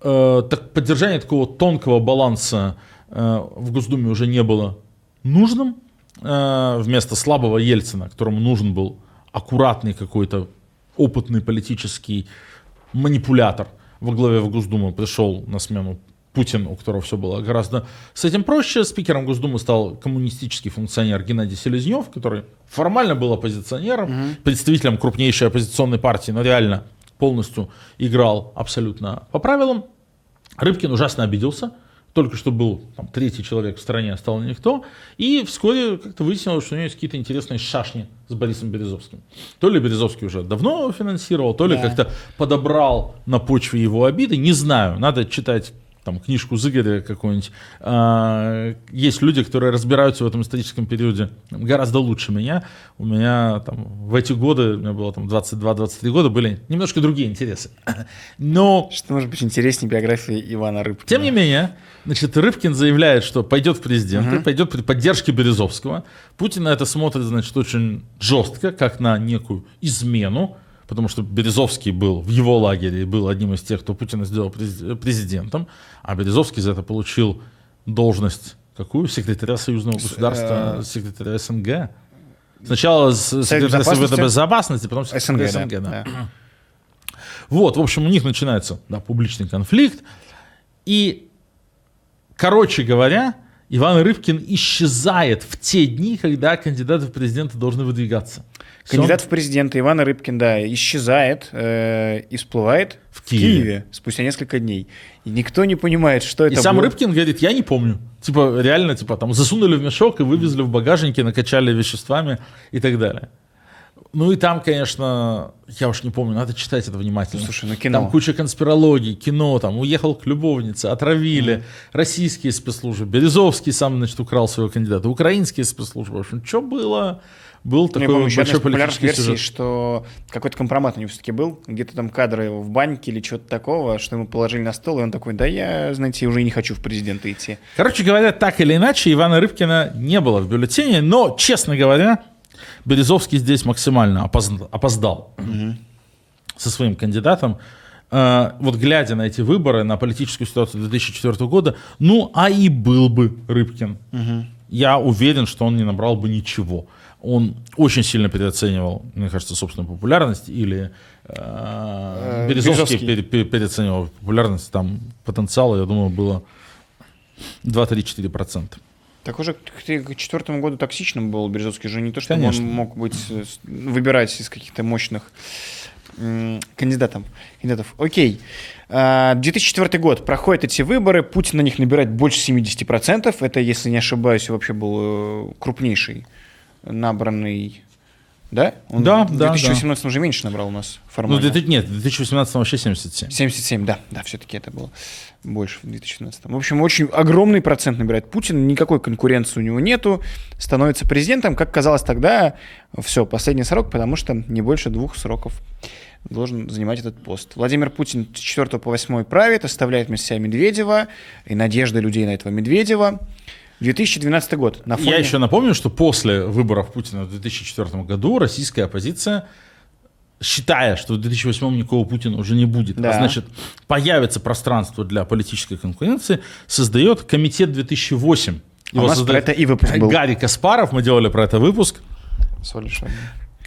э, так, поддержание такого тонкого баланса э, в Госдуме уже не было нужным. Э, вместо слабого Ельцина, которому нужен был аккуратный какой-то опытный политический манипулятор во главе в Госдуму, пришел на смену Путин, у которого все было гораздо с этим проще. Спикером Госдумы стал коммунистический функционер Геннадий Селезнев, который формально был оппозиционером, угу. представителем крупнейшей оппозиционной партии, но реально полностью играл абсолютно по правилам. Рыбкин ужасно обиделся, только что был там, третий человек в стране, а стал никто. И вскоре как-то выяснилось, что у него есть какие-то интересные шашни с Борисом Березовским. То ли Березовский уже давно финансировал, то ли да. как-то подобрал на почве его обиды. Не знаю, надо читать там, книжку Зыгоря какую-нибудь. А, есть люди, которые разбираются в этом историческом периоде гораздо лучше меня. У меня там в эти годы, у меня было там 22-23 года, были немножко другие интересы. Но... Что может быть интереснее биографии Ивана Рыбкина? Тем не менее, значит, Рыбкин заявляет, что пойдет в президенты, угу. пойдет при поддержке Березовского. Путин на это смотрит, значит, очень жестко, как на некую измену потому что Березовский был в его лагере и был одним из тех, кто Путина сделал президентом, а Березовский за это получил должность какую? Секретаря Союзного государства, э, секретаря СНГ. Сначала секретаря Совета Безопасности, потом секретаря СНГ. СНГ да. Да. Вот, в общем, у них начинается да, публичный конфликт. И, короче говоря, Иван Рыбкин исчезает в те дни, когда кандидаты в президенты должны выдвигаться. Кандидат в президенты Ивана Рыбкин, да, исчезает э, и всплывает в, в Киеве. Киеве спустя несколько дней. И никто не понимает, что это И сам было. Рыбкин говорит, я не помню. Типа, реально, типа, там, засунули в мешок и вывезли в багажнике, накачали веществами и так далее. Ну и там, конечно, я уж не помню, надо читать это внимательно. Слушай, ну кино. Там куча конспирологии, кино, там уехал к любовнице, отравили, mm. российские спецслужбы, Березовский сам, значит, украл своего кандидата, украинские спецслужбы, в общем, что было? Был такой помню, большой политический версии, сюжет. что какой-то компромат у него все-таки был, где-то там кадры его в баньке или что-то такого, что ему положили на стол, и он такой, да я, знаете, уже не хочу в президенты идти. Короче говоря, так или иначе, Ивана Рыбкина не было в бюллетене, но, честно говоря, Березовский здесь максимально опоздал, опоздал угу. со своим кандидатом. Uh, вот глядя на эти выборы, на политическую ситуацию 2004 года, ну, а и был бы Рыбкин. Угу. Я уверен, что он не набрал бы ничего он очень сильно переоценивал, мне кажется, собственную популярность, или э, э Березовский, Березовский. Пере, переоценивал популярность, там потенциала, я думаю, было 2-3-4%. Так уже к 2004 году токсичным был Березовский же не то, что он мог быть выбирать из каких-то мощных кандидатов. кандидатов. Окей. 2004 а, год. Проходят эти выборы. Путин на них набирает больше 70%. Это, если не ошибаюсь, вообще был э, крупнейший набранный да? Он да, в 2018 да. уже меньше набрал у нас формально. Ну, нет, в 2018 вообще 77. 77, да, да, все-таки это было больше в 2017. В общем, очень огромный процент набирает Путин, никакой конкуренции у него нету, становится президентом, как казалось тогда, все, последний срок, потому что не больше двух сроков должен занимать этот пост. Владимир Путин с 4 по 8 правит, оставляет вместо себя Медведева и надежды людей на этого Медведева. 2012 год. На фоне... Я еще напомню, что после выборов Путина в 2004 году российская оппозиция считая, что в 2008 никакого Путина уже не будет, а да. а значит, появится пространство для политической конкуренции, создает комитет 2008. Его а у нас создает про это и выпуск был. Гарри Каспаров, мы делали про это выпуск.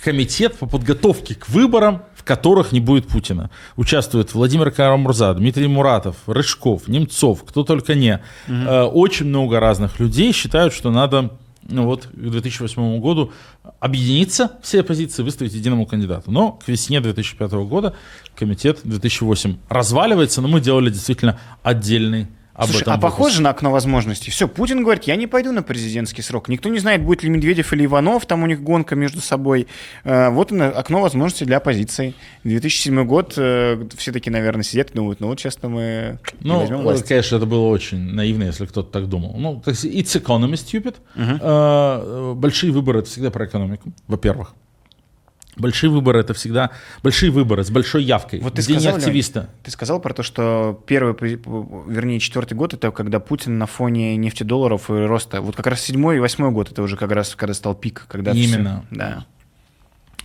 Комитет по подготовке к выборам в которых не будет Путина. Участвуют Владимир Карамурза, Дмитрий Муратов, Рыжков, Немцов, кто только не. Угу. Очень много разных людей считают, что надо ну вот, к 2008 году объединиться все оппозиции, выставить единому кандидату. Но к весне 2005 года комитет 2008 разваливается, но мы делали действительно отдельный об Слушай, этом а выпуск. похоже на окно возможностей. Все, Путин говорит, я не пойду на президентский срок. Никто не знает, будет ли Медведев или Иванов, там у них гонка между собой. Э, Вот оно, окно возможностей для оппозиции. 2007 год, э, все таки, наверное, сидят и думают, ну вот сейчас-то мы Ну, возьмем власть. конечно, это было очень наивно, если кто-то так думал. Ну, есть it's economy stupid. Э, Большие выборы это всегда про экономику, во-первых. Большие выборы это всегда большие выборы с большой явкой. Вот ты где не сказал, активиста. Ты сказал про то, что первый, вернее, четвертый год, это когда Путин на фоне нефтедолларов и роста. Вот как раз седьмой и восьмой год, это уже как раз когда стал пик. Когда Именно. да.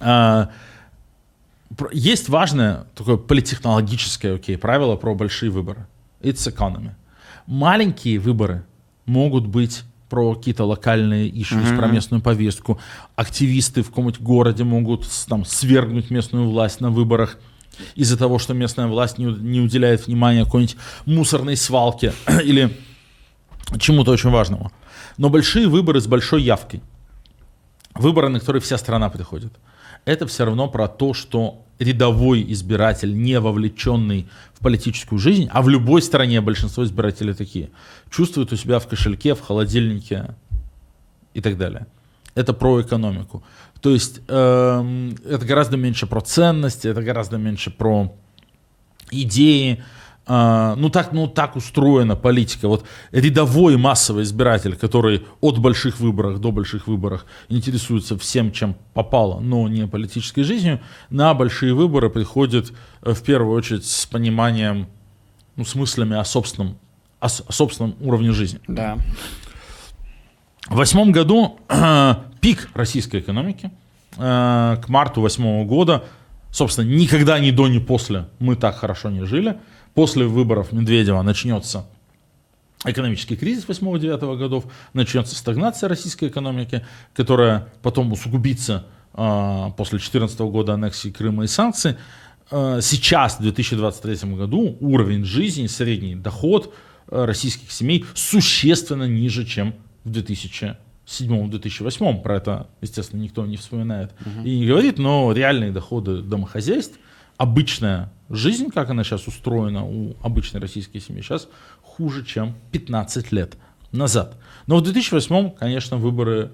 А, Есть важное такое политехнологическое окей, правило про большие выборы. It's economy. Маленькие выборы могут быть про какие-то локальные issues, про местную повестку. Активисты в каком-нибудь городе могут там, свергнуть местную власть на выборах из-за того, что местная власть не, не уделяет внимания какой-нибудь мусорной свалке или чему-то очень важному. Но большие выборы с большой явкой, выборы, на которые вся страна приходит, это все равно про то, что рядовой избиратель, не вовлеченный в политическую жизнь, а в любой стране большинство избирателей такие, чувствует у себя в кошельке, в холодильнике и так далее. Это про экономику. То есть эм, это гораздо меньше про ценности, это гораздо меньше про идеи. А, ну, так, ну так устроена политика. Вот рядовой массовый избиратель, который от больших выборов до больших выборов интересуется всем, чем попало, но не политической жизнью, на большие выборы приходит э, в первую очередь с пониманием, ну, с мыслями о собственном, о, собственном уровне жизни. Да. В восьмом году пик российской экономики э, к марту восьмого года, собственно, никогда ни до, ни после мы так хорошо не жили. После выборов Медведева начнется экономический кризис 8-9 годов, начнется стагнация российской экономики, которая потом усугубится э, после 2014 года аннексии Крыма и санкций. Э, сейчас, в 2023 году, уровень жизни, средний доход э, российских семей существенно ниже, чем в 2007-2008. Про это, естественно, никто не вспоминает и не говорит, но реальные доходы домохозяйств, обычная жизнь, как она сейчас устроена у обычной российской семьи, сейчас хуже, чем 15 лет назад. Но в 2008, конечно, выборы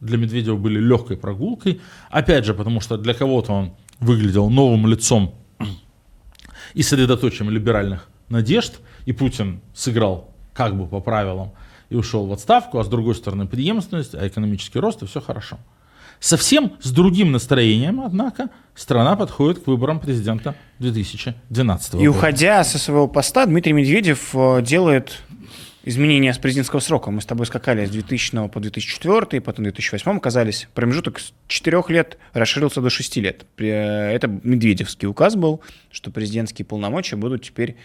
для Медведева были легкой прогулкой. Опять же, потому что для кого-то он выглядел новым лицом и средоточием либеральных надежд, и Путин сыграл как бы по правилам и ушел в отставку, а с другой стороны преемственность, а экономический рост, и все хорошо. Совсем с другим настроением, однако, страна подходит к выборам президента 2012 года. И уходя со своего поста, Дмитрий Медведев э, делает изменения с президентского срока. Мы с тобой скакали с 2000 по 2004, потом в 2008 оказались. Промежуток с 4 лет расширился до 6 лет. Э, Это Медведевский указ был, что президентские полномочия будут теперь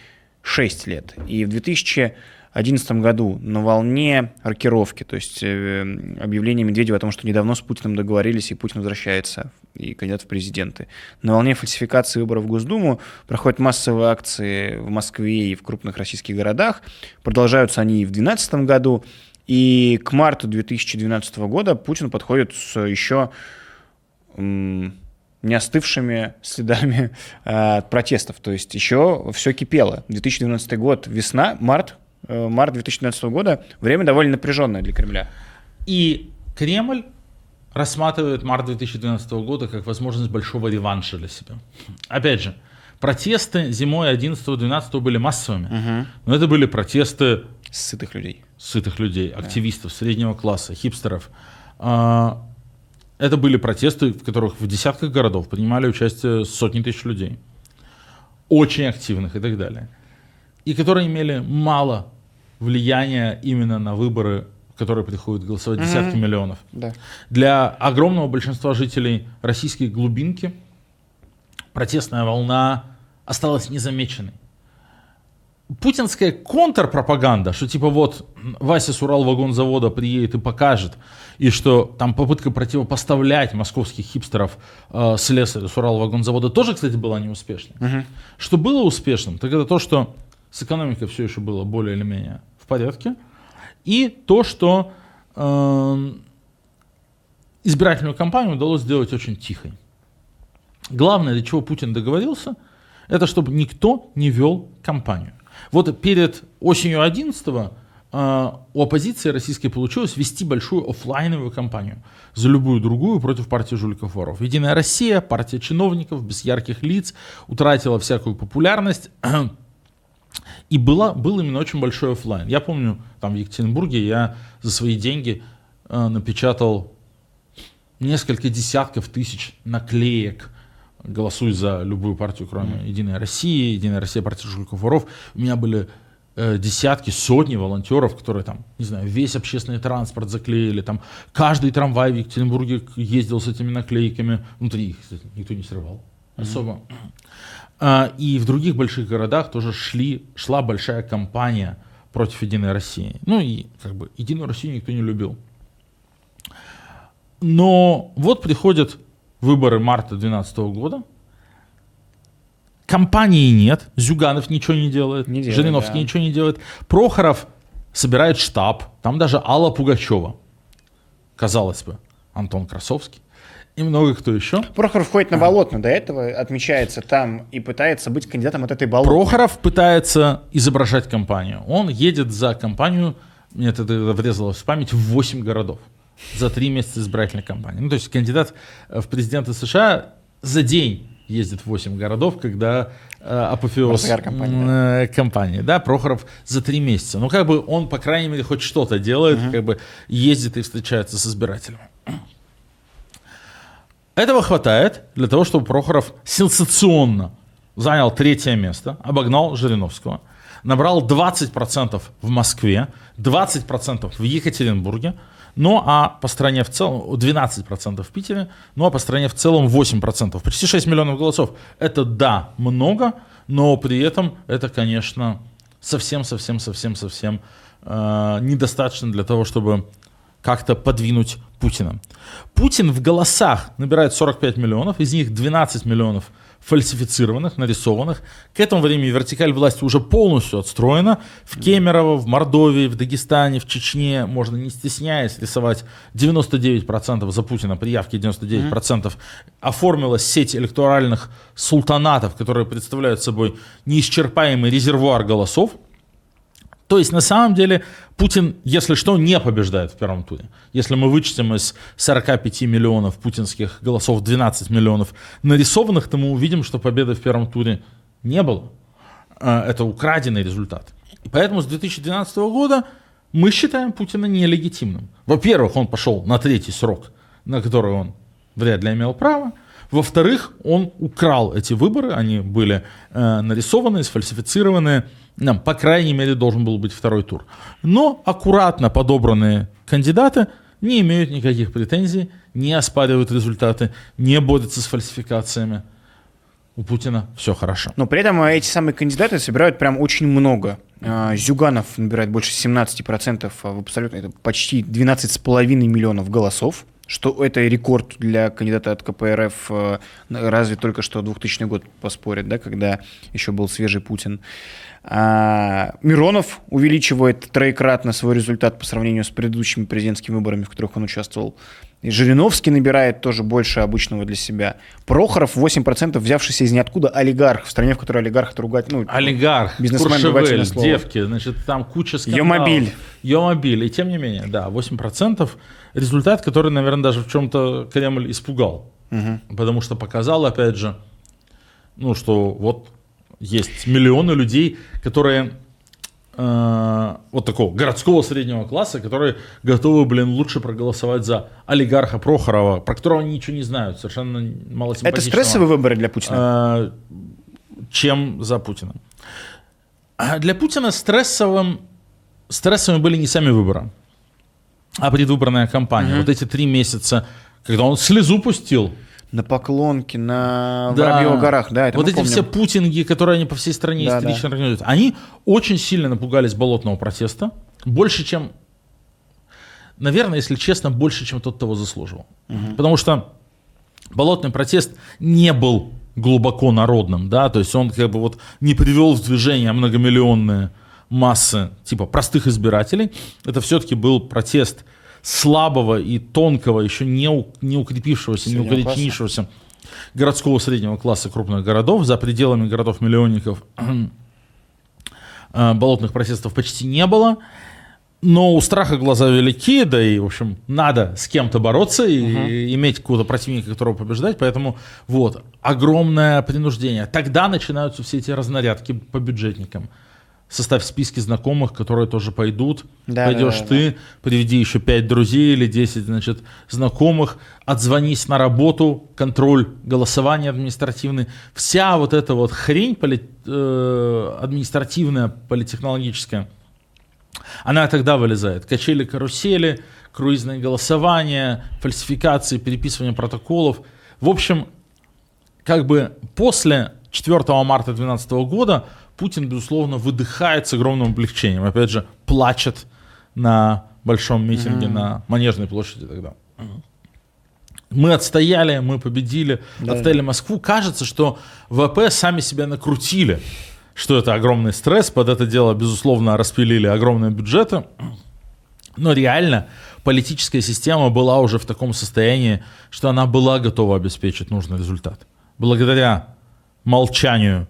6 лет. И в 2011 году на волне рокировки, то есть э, объявление Медведева о том, что недавно с Путиным договорились, и Путин возвращается, и кандидат в президенты. На волне фальсификации выборов в Госдуму проходят массовые акции в Москве и в крупных российских городах. Продолжаются они и в 2012 году. И к марту 2012 года Путин подходит с еще не остывшими следами э, протестов. То есть еще все кипело. 2012 год, весна, март, март 2012 года, время довольно напряженное для Кремля. И Кремль рассматривает март 2012 года как возможность большого реванша для себя. Опять же, протесты зимой 11-12 были массовыми, но это были протесты Сытых людей. сытых людей, активистов среднего класса, хипстеров. А, Это были протесты, в которых в десятках городов принимали участие сотни тысяч людей, очень активных и так далее, и которые имели мало влияния именно на выборы, в которые приходят голосовать десятки миллионов. Да. Для огромного большинства жителей российской глубинки протестная волна осталась незамеченной. Путинская контрпропаганда, что типа вот Вася с Уралвагонзавода приедет и покажет, и что там попытка противопоставлять московских хипстеров э, слесарю с Уралвагонзавода тоже, кстати, была неуспешной. Что было успешным, так это то, что с экономикой все еще было более или менее в порядке, и то, что эм, избирательную кампанию удалось сделать очень тихой. Главное, для чего Путин договорился, это чтобы никто не вел кампанию. Вот перед осенью 11 а, у оппозиции российской получилось вести большую офлайновую кампанию за любую другую против партии жуликов воров. Единая Россия, партия чиновников без ярких лиц, утратила всякую популярность. И было, был именно очень большой офлайн. Я помню, там в Екатеринбурге я за свои деньги э, напечатал несколько десятков тысяч наклеек «Голосуй за любую партию, кроме Единой России», «Единая Россия, партия жуликов воров». У меня были э, десятки, сотни волонтеров, которые там, не знаю, весь общественный транспорт заклеили, там каждый трамвай в Екатеринбурге ездил с этими наклейками. Внутри их кстати, никто не срывал особо. А, и в других больших городах тоже шли, шла большая кампания против Единой России. Ну и как бы Единую Россию никто не любил. Но вот приходят выборы марта 2012 года, компании нет, Зюганов ничего не делает, Не делает, Жириновский да. ничего не делает, Прохоров собирает штаб, там даже Алла Пугачева, казалось бы, Антон Красовский и много кто еще. Прохоров ходит на Болотную до этого, отмечается там и пытается быть кандидатом от этой Болотной. Прохоров пытается изображать компанию. Он едет за компанию, мне это врезалось в память, в 8 городов за 3 месяца избирательной кампании. Ну, то есть кандидат э, в президенты США за день ездит в 8 городов, когда э, апофеоз кампании, м, э. Да, Прохоров за 3 месяца. Ну, как бы он, по крайней мере, хоть что-то делает, как бы ездит и встречается с избирателями. Этого хватает для того, чтобы Прохоров сенсационно занял третье место, обогнал Жириновского, набрал 20% в Москве, 20% в Екатеринбурге, ну а по стране в целом 12% в Питере, ну а по стране в целом 8%. Почти 6 миллионов голосов. Это да, много, но при этом это, конечно, совсем-совсем-совсем-совсем э, недостаточно для того, чтобы как-то подвинуть Путина. Путин в голосах набирает 45 миллионов, из них 12 миллионов фальсифицированных, нарисованных. К этому времени вертикаль власти уже полностью отстроена. В Кемерово, в Мордовии, в Дагестане, в Чечне можно, не стесняясь, рисовать 99% за Путина, при явке 99%. Оформилась сеть электоральных султанатов, которые представляют собой неисчерпаемый резервуар голосов. То есть, на самом деле, Путин, если что, не побеждает в первом туре. Если мы вычтем из 45 миллионов путинских голосов 12 миллионов нарисованных, то мы увидим, что победы в первом туре не было. А, Это украденный результат. И поэтому с 2012 года мы считаем Путина нелегитимным. Во-первых, он пошел на третий срок, на который он вряд ли имел право. Во-вторых, он украл эти выборы, они были э, нарисованы, сфальсифицированы. Нам, по крайней мере, должен был быть второй тур. Но аккуратно подобранные кандидаты не имеют никаких претензий, не оспаривают результаты, не борются с фальсификациями. У Путина все хорошо. Но при этом эти самые кандидаты собирают прям очень много. А, Зюганов набирает больше 17%, а в абсолютно это почти 12,5 миллионов голосов, что это рекорд для кандидата от КПРФ, э, разве только что 2000 год поспорит, да, когда еще был свежий Путин. А, Миронов увеличивает троекратно свой результат по сравнению с предыдущими президентскими выборами, в которых он участвовал. И Жириновский набирает тоже больше обычного для себя. Прохоров 8%, взявшийся из ниоткуда олигарх, в стране, в которой олигарх это ругать, ну, Олигарх, Бизнесмен, ругательное слово. девки, значит, там куча скандалов. Йомобиль. Йомобиль. И тем не менее, да, 8% результат, который, наверное, даже в чем-то Кремль испугал. Потому что показал, опять же, ну, что вот есть миллионы людей, которые э, вот такого городского среднего класса, которые готовы, блин, лучше проголосовать за олигарха Прохорова, про которого они ничего не знают, совершенно мало это стрессовые выборы для Путина? э, чем за Путина. А для Путина стрессовым, стрессовыми были не сами выборы, а предвыборная кампания. Вот эти три месяца, когда он слезу пустил. На Поклонке, на Да. Воробьевых горах, да, это вот эти помним. все путинги, которые они по всей стране Да, истерично организуют, они очень сильно напугались болотного протеста. Больше, чем, наверное, если честно, больше, чем тот того заслуживал. Потому что болотный протест не был глубоко народным, да, то есть он как бы вот не привел в движение многомиллионные массы типа простых избирателей. Это все-таки был протест слабого и тонкого, еще не, у- не укрепившегося, не укоренившегося городского среднего класса крупных городов, за пределами городов-миллионников э, болотных протестов почти не было. Но у страха глаза велики, да и, в общем, надо с кем-то бороться и иметь какого-то противника, которого побеждать. Поэтому вот, огромное принуждение. Тогда начинаются все эти разнарядки по бюджетникам. Составь списки знакомых, которые тоже пойдут. Да, Пойдешь да, да, ты, приведи еще 5 друзей или 10, значит, знакомых, отзвонись на работу, контроль голосования административный. Вся вот эта вот хрень поли- э, административная, политехнологическая, она тогда вылезает. Качели, карусели, круизное голосование, фальсификации, переписывание протоколов. В общем, как бы после 4 марта 2012 года Путин, безусловно, выдыхает с огромным облегчением. Опять же, плачет на большом митинге на Манежной площади тогда. Мы отстояли, мы победили, Да. отстояли Москву. Кажется, что ВП сами себя накрутили, что это огромный стресс, под это дело, безусловно, распилили огромные бюджеты. Но реально политическая система была уже в таком состоянии, что она была готова обеспечить нужный результат. Благодаря молчанию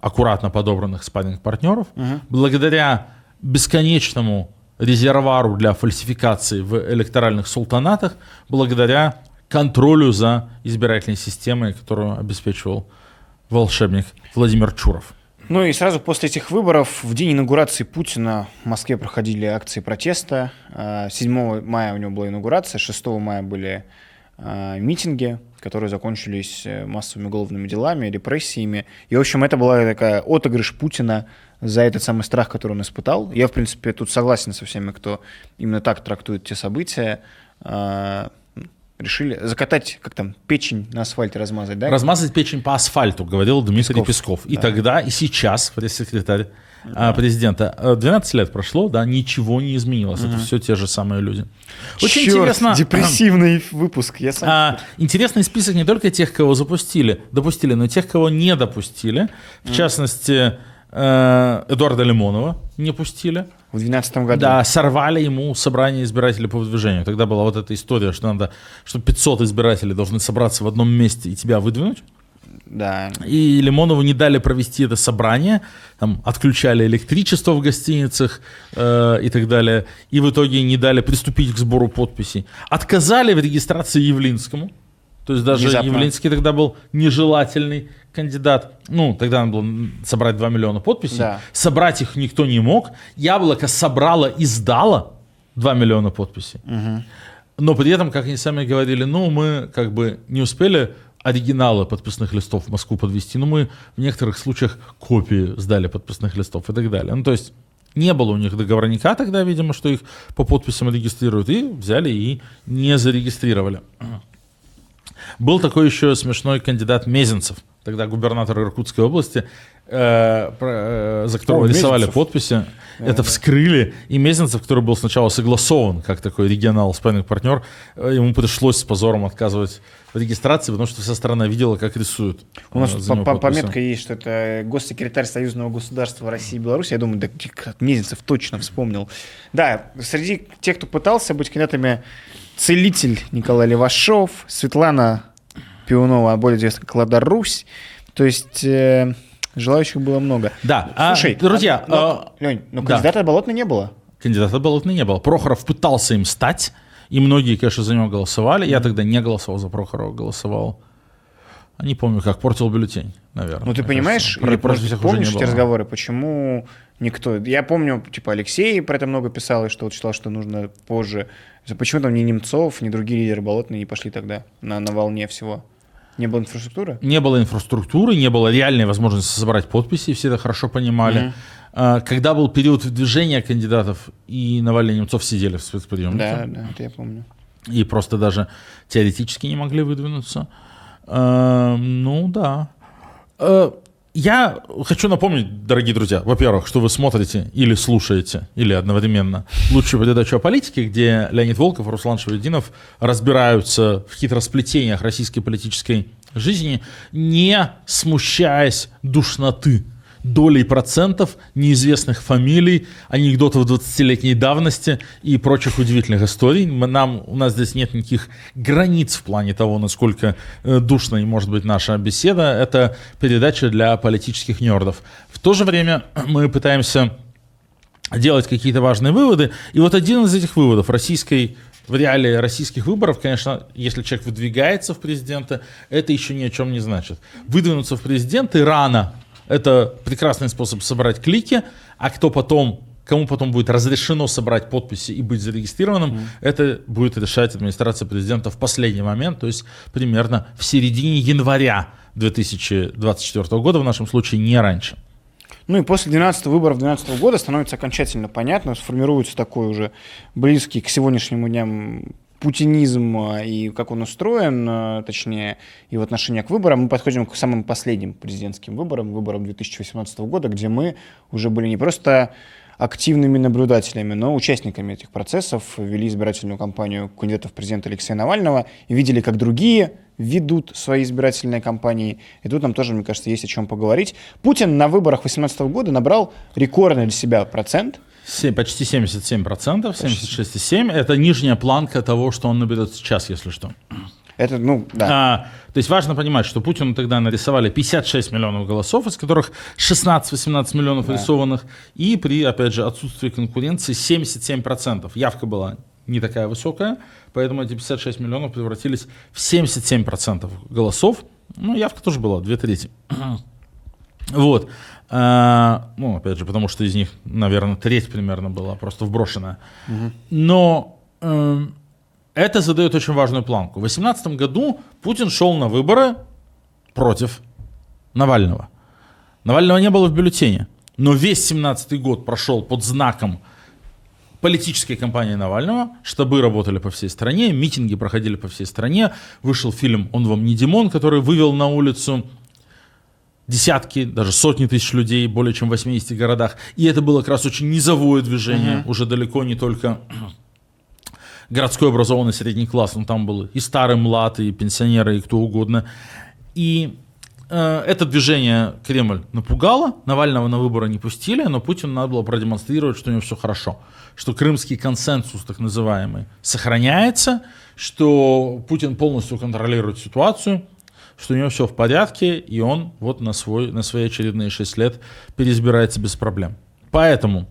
аккуратно подобранных спарринг-партнеров, благодаря бесконечному резервуару для фальсификации в электоральных султанатах, благодаря контролю за избирательной системой, которую обеспечивал волшебник Владимир Чуров. Ну и сразу после этих выборов, в день инаугурации Путина в Москве проходили акции протеста. А, 7 мая у него была инаугурация, 6 мая были а, митинги, которые закончились э, массовыми уголовными делами, репрессиями. И, в общем, это была такая отыгрыш Путина за этот самый страх, который он испытал. Я, в принципе, тут согласен со всеми, кто именно так трактует те события. А, Решили закатать, как там, печень на асфальте размазать, да? Размазать печень по асфальту, говорил Дмитрий Песков. Песков. И Да. тогда, и сейчас пресс-секретарь а, президента. Э, 12 лет прошло, да, ничего не изменилось. Это все те же самые люди. Очень Чёрт, интересно. депрессивный выпуск. Я сам А, интересный список не только тех, кого запустили, допустили, но и тех, кого не допустили. В частности, э, Эдуарда Лимонова не пустили. в 2012 году. Да, сорвали ему собрание избирателей по выдвижению. Тогда была вот эта история, что надо, что 500 избирателей должны собраться в одном месте и тебя выдвинуть. Да. И Лимонову не дали провести это собрание, там отключали электричество в гостиницах э, и так далее, и в итоге не дали приступить к сбору подписей. Отказали в регистрации Явлинскому, то есть даже Внезапно. Явлинский тогда был нежелательный кандидат. Ну, тогда надо было собрать 2 миллиона подписей. Да. Собрать их никто не мог. Яблоко собрало и сдало 2 миллиона подписей. Но при этом, как они сами говорили, ну, мы как бы не успели оригиналы подписных листов в Москву подвести, но мы в некоторых случаях копии сдали подписных листов и так далее. Ну, то есть не было у них договорника тогда, видимо, что их по подписям регистрируют, и взяли и не зарегистрировали. Был такой еще смешной кандидат Мезенцев, тогда губернатор Иркутской области, э, про- э, за которого О, рисовали подписи. это вскрыли. И Мезенцев, который был сначала согласован как такой регионал спайнинг партнер, э, ему пришлось с позором отказывать в регистрации, потому что вся страна видела, как рисуют. У нас по- по- пометка есть, что это госсекретарь Союзного государства России и Беларуси. Я думаю, да Мезенцев точно вспомнил. Да, среди тех, кто пытался быть кандидатами, целитель Николай Левашов, Светлана Пионова, более известная как Лада Русь. То есть э, желающих было много. Да, а, Слушай, друзья, а, но, а, Лень, но да. кандидата Болотной не было. Кандидата Болотный не было. Прохоров пытался им стать, и многие, конечно, за него голосовали. Я тогда не голосовал за Прохорова, голосовал. а Не помню, как портил бюллетень, наверное. Ну, ты понимаешь, Про- всех уже помнишь эти разговоры, почему никто... Я помню, типа, Алексей про это много писал, и что вот считал, что нужно позже. Почему там ни Немцов, ни другие лидеры Болотные не пошли тогда на, на волне всего? Не было инфраструктуры? Не было инфраструктуры, не было реальной возможности собрать подписи, все это хорошо понимали. А, Когда был период движения кандидатов, и Навальный и Немцов сидели в спецприемнике, Да, да, это я помню. и просто даже теоретически не могли выдвинуться. Э, Ну да. Я хочу напомнить, дорогие друзья, во-первых, что вы смотрите или слушаете, или одновременно лучшую передачу о политике, где Леонид Волков и Руслан Шевединов разбираются в хитросплетениях российской политической жизни, не смущаясь душноты, долей процентов неизвестных фамилий, анекдотов 20-летней давности и прочих удивительных историй. Мы, нам, у нас здесь нет никаких границ в плане того, насколько э, душной может быть наша беседа. Это передача для политических нердов. В то же время мы пытаемся делать какие-то важные выводы. И вот один из этих выводов российской в реалии российских выборов, конечно, если человек выдвигается в президенты, это еще ни о чем не значит. Выдвинуться в президенты рано – это прекрасный способ собрать клики, а кто потом кому потом будет разрешено собрать подписи и быть зарегистрированным, mm. это будет решать администрация президента в последний момент, то есть примерно в середине января 2024 года, в нашем случае не раньше. Ну и после 12 выборов 2012 года становится окончательно понятно, сформируется такой уже близкий к сегодняшнему дням путинизм а, и как он устроен, а, точнее, и в отношении к выборам, мы подходим к самым последним президентским выборам, выборам 2018 года, где мы уже были не просто активными наблюдателями, но участниками этих процессов, вели избирательную кампанию кандидатов президента Алексея Навального и видели, как другие ведут свои избирательные кампании. И тут нам тоже, мне кажется, есть о чем поговорить. Путин на выборах 2018 года набрал рекордный для себя процент. 7, почти 77 процентов, 76,7. Это нижняя планка того, что он наберет сейчас, если что. Это, ну, да. А, то есть важно понимать, что Путину тогда нарисовали 56 миллионов голосов, из которых 16-18 миллионов да. рисованных, и при, опять же, отсутствии конкуренции 77%. Явка была не такая высокая, поэтому эти 56 миллионов превратились в 77% голосов. Ну, явка тоже была, две трети. Вот. А, ну, опять же, потому что из них, наверное, треть примерно была просто вброшенная. Но э, это задает очень важную планку. В 2018 году Путин шел на выборы против Навального. Навального не было в бюллетене, но весь 17 год прошел под знаком политической кампании Навального, штабы работали по всей стране, митинги проходили по всей стране, вышел фильм «Он вам не Димон», который вывел на улицу десятки, даже сотни тысяч людей, более чем в 80 городах. И это было как раз очень низовое движение, uh-huh. уже далеко не только городской образованный средний класс, но там был и старый млад, и пенсионеры, и кто угодно. И э, это движение Кремль напугало, Навального на выборы не пустили, но Путину надо было продемонстрировать, что у него все хорошо, что крымский консенсус, так называемый, сохраняется, что Путин полностью контролирует ситуацию, что у него все в порядке, и он вот на, свой, на свои очередные 6 лет переизбирается без проблем. Поэтому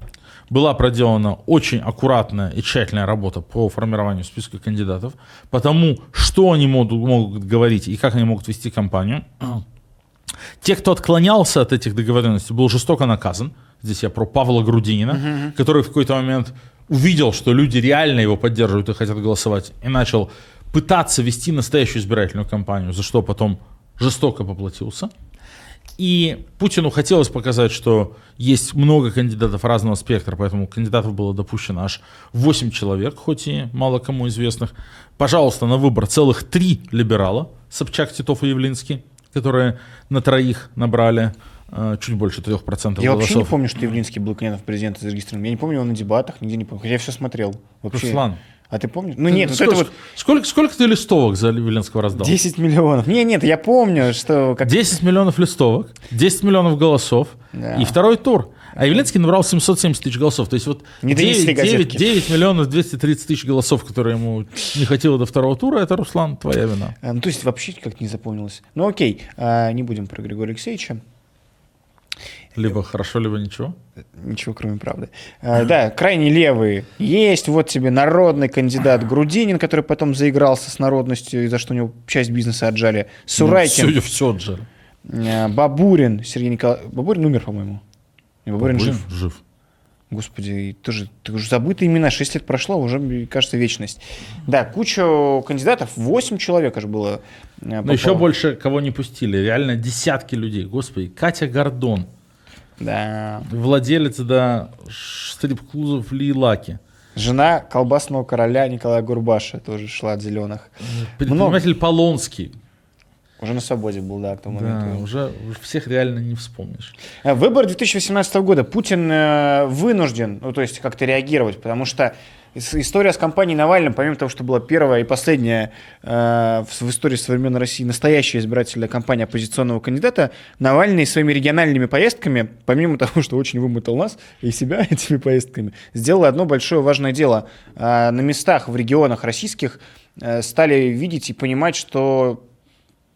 была проделана очень аккуратная и тщательная работа по формированию списка кандидатов, потому что они могут, могут говорить и как они могут вести кампанию. Те, кто отклонялся от этих договоренностей, был жестоко наказан. Здесь я про Павла Грудинина, uh-huh. который в какой-то момент увидел, что люди реально его поддерживают и хотят голосовать, и начал пытаться вести настоящую избирательную кампанию, за что потом жестоко поплатился. И Путину хотелось показать, что есть много кандидатов разного спектра, поэтому кандидатов было допущено аж 8 человек, хоть и мало кому известных. Пожалуйста, на выбор целых три либерала, Собчак, Титов и Явлинский, которые на троих набрали э, чуть больше 3% я голосов. Я вообще не помню, что Явлинский был кандидатом в президенты зарегистрирован. Я не помню его на дебатах, нигде не помню. Хотя я все смотрел. Вообще. Руслан, а ты помнишь? Ну нет, сколько, вот это вот... Сколько, сколько ты листовок за Явленского раздал? 10 миллионов. Не, нет, я помню, что... Как... 10 миллионов листовок, 10 миллионов голосов да. и второй тур. А Явленский набрал 770 тысяч голосов. То есть вот не 9, 9, 9 миллионов 230 тысяч голосов, которые ему не хватило до второго тура, это, Руслан, твоя вина. А, ну, то есть вообще как-то не запомнилось. Ну окей, а, не будем про Григория Алексеевича. Либо хорошо, либо ничего. Ничего, кроме правды. А, да, крайне левые есть. Вот тебе народный кандидат Грудинин, который потом заигрался с народностью, из-за что у него часть бизнеса отжали. Сурайкин. Ну, все, все отжали. А, Бабурин, Сергей Николаевич. Бабурин умер, по-моему. Бабурин, Бабурин жив. Жив. Господи, тоже ты уже забытые имена, 6 лет прошло, уже, кажется, вечность. Да, куча кандидатов, 8 человек аж было. Э, Но еще больше кого не пустили, реально десятки людей. Господи, Катя Гордон, да. Владелец, да, стрип-клубов Лилаки. Жена колбасного короля Николая Гурбаша тоже шла от зеленых. Предприниматель Много. Полонский. Уже на свободе был, да, к тому моменту. Да, уже всех реально не вспомнишь. Э, выбор 2018 года. Путин э, вынужден, ну, то есть как-то реагировать, потому что история с компанией Навальным, помимо того, что была первая и последняя э, в, в истории современной России настоящая избирательная кампания оппозиционного кандидата, Навальный своими региональными поездками, помимо того, что очень вымотал нас и себя этими поездками, сделал одно большое важное дело. Э, на местах в регионах российских э, стали видеть и понимать, что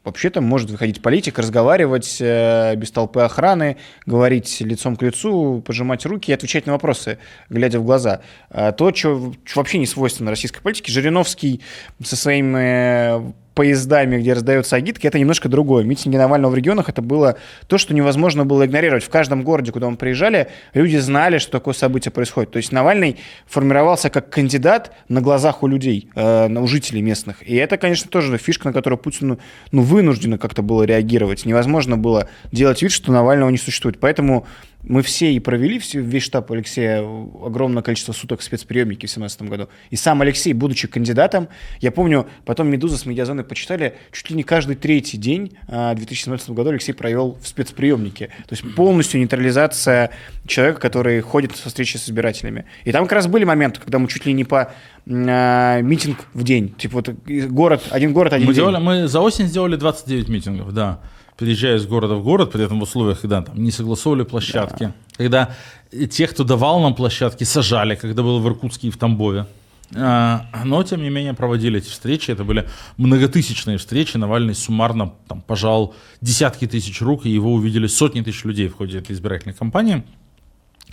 Вообще-то может выходить политик, разговаривать э, без толпы охраны, говорить лицом к лицу, пожимать руки и отвечать на вопросы, глядя в глаза. А то, что вообще не свойственно российской политике. Жириновский со своими поездами, где раздаются агитки, это немножко другое. Митинги Навального в регионах это было то, что невозможно было игнорировать. В каждом городе, куда мы приезжали, люди знали, что такое событие происходит. То есть Навальный формировался как кандидат на глазах у людей, э, у жителей местных. И это, конечно, тоже фишка, на которую Путину ну, вынуждено как-то было реагировать. Невозможно было делать вид, что Навального не существует. Поэтому мы все и провели все, весь штаб Алексея огромное количество суток в спецприемнике в 2017 году. И сам Алексей, будучи кандидатом, я помню, потом «Медуза» с «Медиазоной» почитали, чуть ли не каждый третий день в 2017 году Алексей провел в спецприемнике. То есть полностью нейтрализация человека, который ходит со встречи с избирателями. И там как раз были моменты, когда мы чуть ли не по а, митинг в день. Типа вот город, один город, один мы день. Делали, мы за осень сделали 29 митингов, да переезжая из города в город, при этом в условиях, когда там не согласовывали площадки, да. когда тех, кто давал нам площадки, сажали, когда было в Иркутске и в Тамбове. А, но, тем не менее, проводили эти встречи. Это были многотысячные встречи. Навальный суммарно там, пожал десятки тысяч рук, и его увидели сотни тысяч людей в ходе этой избирательной кампании.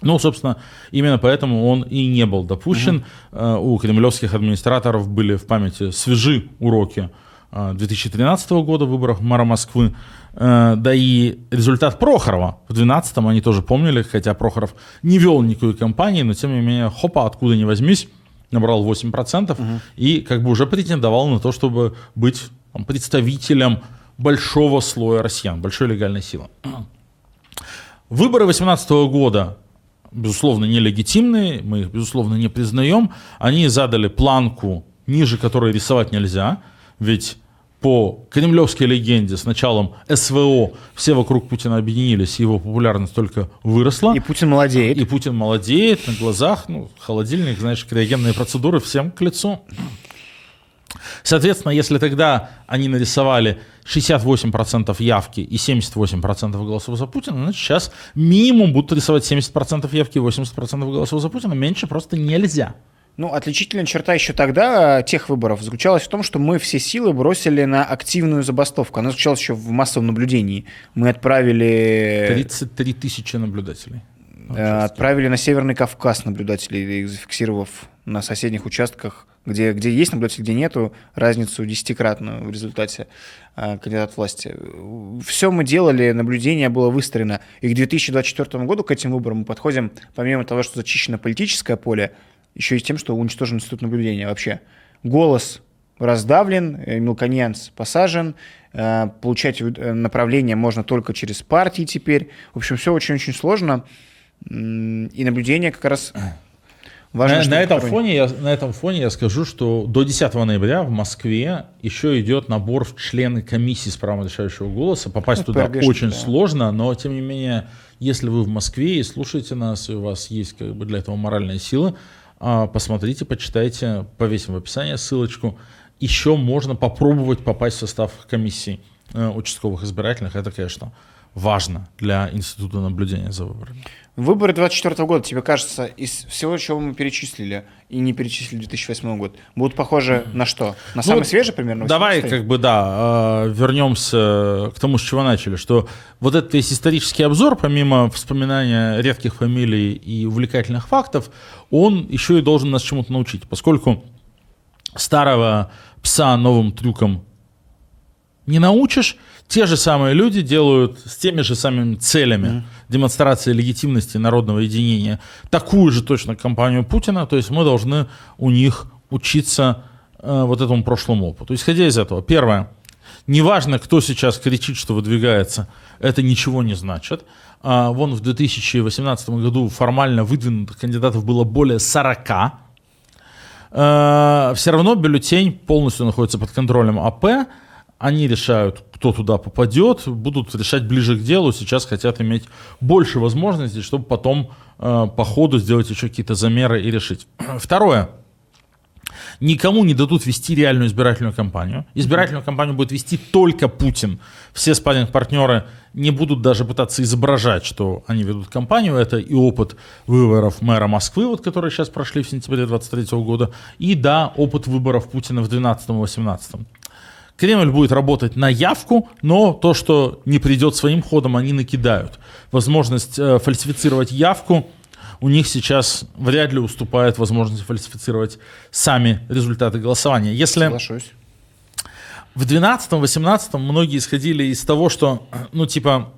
Ну, собственно, именно поэтому он и не был допущен. Угу. У кремлевских администраторов были в памяти свежи уроки 2013 года выборах мэра Москвы, Э, да и результат Прохорова в 12-м они тоже помнили, хотя Прохоров не вел никакой кампании, но тем не менее, хопа, откуда ни возьмись, набрал 8% угу. и как бы уже претендовал на то, чтобы быть там, представителем большого слоя россиян, большой легальной силы. Выборы 2018 года, безусловно, нелегитимные, мы их, безусловно, не признаем. Они задали планку, ниже которой рисовать нельзя, ведь по кремлевской легенде с началом СВО все вокруг Путина объединились, его популярность только выросла. И Путин молодеет. И Путин молодеет на глазах, ну, холодильник, знаешь, криогенные процедуры всем к лицу. Соответственно, если тогда они нарисовали 68% явки и 78% голосов за Путина, значит сейчас минимум будут рисовать 70% явки и 80% голосов за Путина. Меньше просто нельзя. Ну, отличительная черта еще тогда тех выборов заключалась в том, что мы все силы бросили на активную забастовку. Она заключалась еще в массовом наблюдении. Мы отправили... 33 тысячи наблюдателей. Э, отправили на Северный Кавказ наблюдателей, зафиксировав на соседних участках, где, где есть наблюдатели, где нету, разницу десятикратную в результате э, кандидат власти. Все мы делали, наблюдение было выстроено. И к 2024 году, к этим выборам мы подходим, помимо того, что зачищено политическое поле, еще и тем, что уничтожен институт наблюдения вообще. Голос раздавлен, э, мелконьянц посажен, э, получать э, направление можно только через партии теперь. В общем, все очень-очень сложно. И наблюдение как раз важно. На, на, этом фоне я, на этом фоне я скажу, что до 10 ноября в Москве еще идет набор в члены комиссии с правом решающего голоса. Попасть ну, туда ПРГшки, очень да. сложно, но тем не менее, если вы в Москве и слушаете нас, и у вас есть как бы для этого моральная сила, посмотрите, почитайте, повесим в описании ссылочку. Еще можно попробовать попасть в состав комиссии э, участковых избирательных. Это, конечно, важно для института наблюдения за выборами. Выборы 2024 года, тебе кажется, из всего, чего мы перечислили и не перечислили 2008 год, будут похожи на что? На самый ну, свежий примерно? Давай, как бы, да, э, вернемся к тому, с чего начали, что вот этот весь исторический обзор, помимо вспоминания редких фамилий и увлекательных фактов, он еще и должен нас чему-то научить, поскольку старого пса новым трюкам не научишь, те же самые люди делают с теми же самыми целями mm. демонстрации легитимности народного единения такую же точно кампанию Путина, то есть мы должны у них учиться э, вот этому прошлому опыту. Исходя из этого, первое, неважно, кто сейчас кричит, что выдвигается, это ничего не значит. А, вон в 2018 году формально выдвинутых кандидатов было более 40. А, все равно бюллетень полностью находится под контролем АП. Они решают, кто туда попадет, будут решать ближе к делу. Сейчас хотят иметь больше возможностей, чтобы потом э, по ходу сделать еще какие-то замеры и решить. Второе. Никому не дадут вести реальную избирательную кампанию. Избирательную кампанию будет вести только Путин. Все спарринг-партнеры не будут даже пытаться изображать, что они ведут кампанию. Это и опыт выборов мэра Москвы, вот, которые сейчас прошли в сентябре 23 года, и, да, опыт выборов Путина в 2012-2018. Кремль будет работать на явку, но то, что не придет своим ходом, они накидают. Возможность э, фальсифицировать явку у них сейчас вряд ли уступает возможность фальсифицировать сами результаты голосования. Если Соглашусь. в 2012-2018 многие исходили из того, что, ну, типа,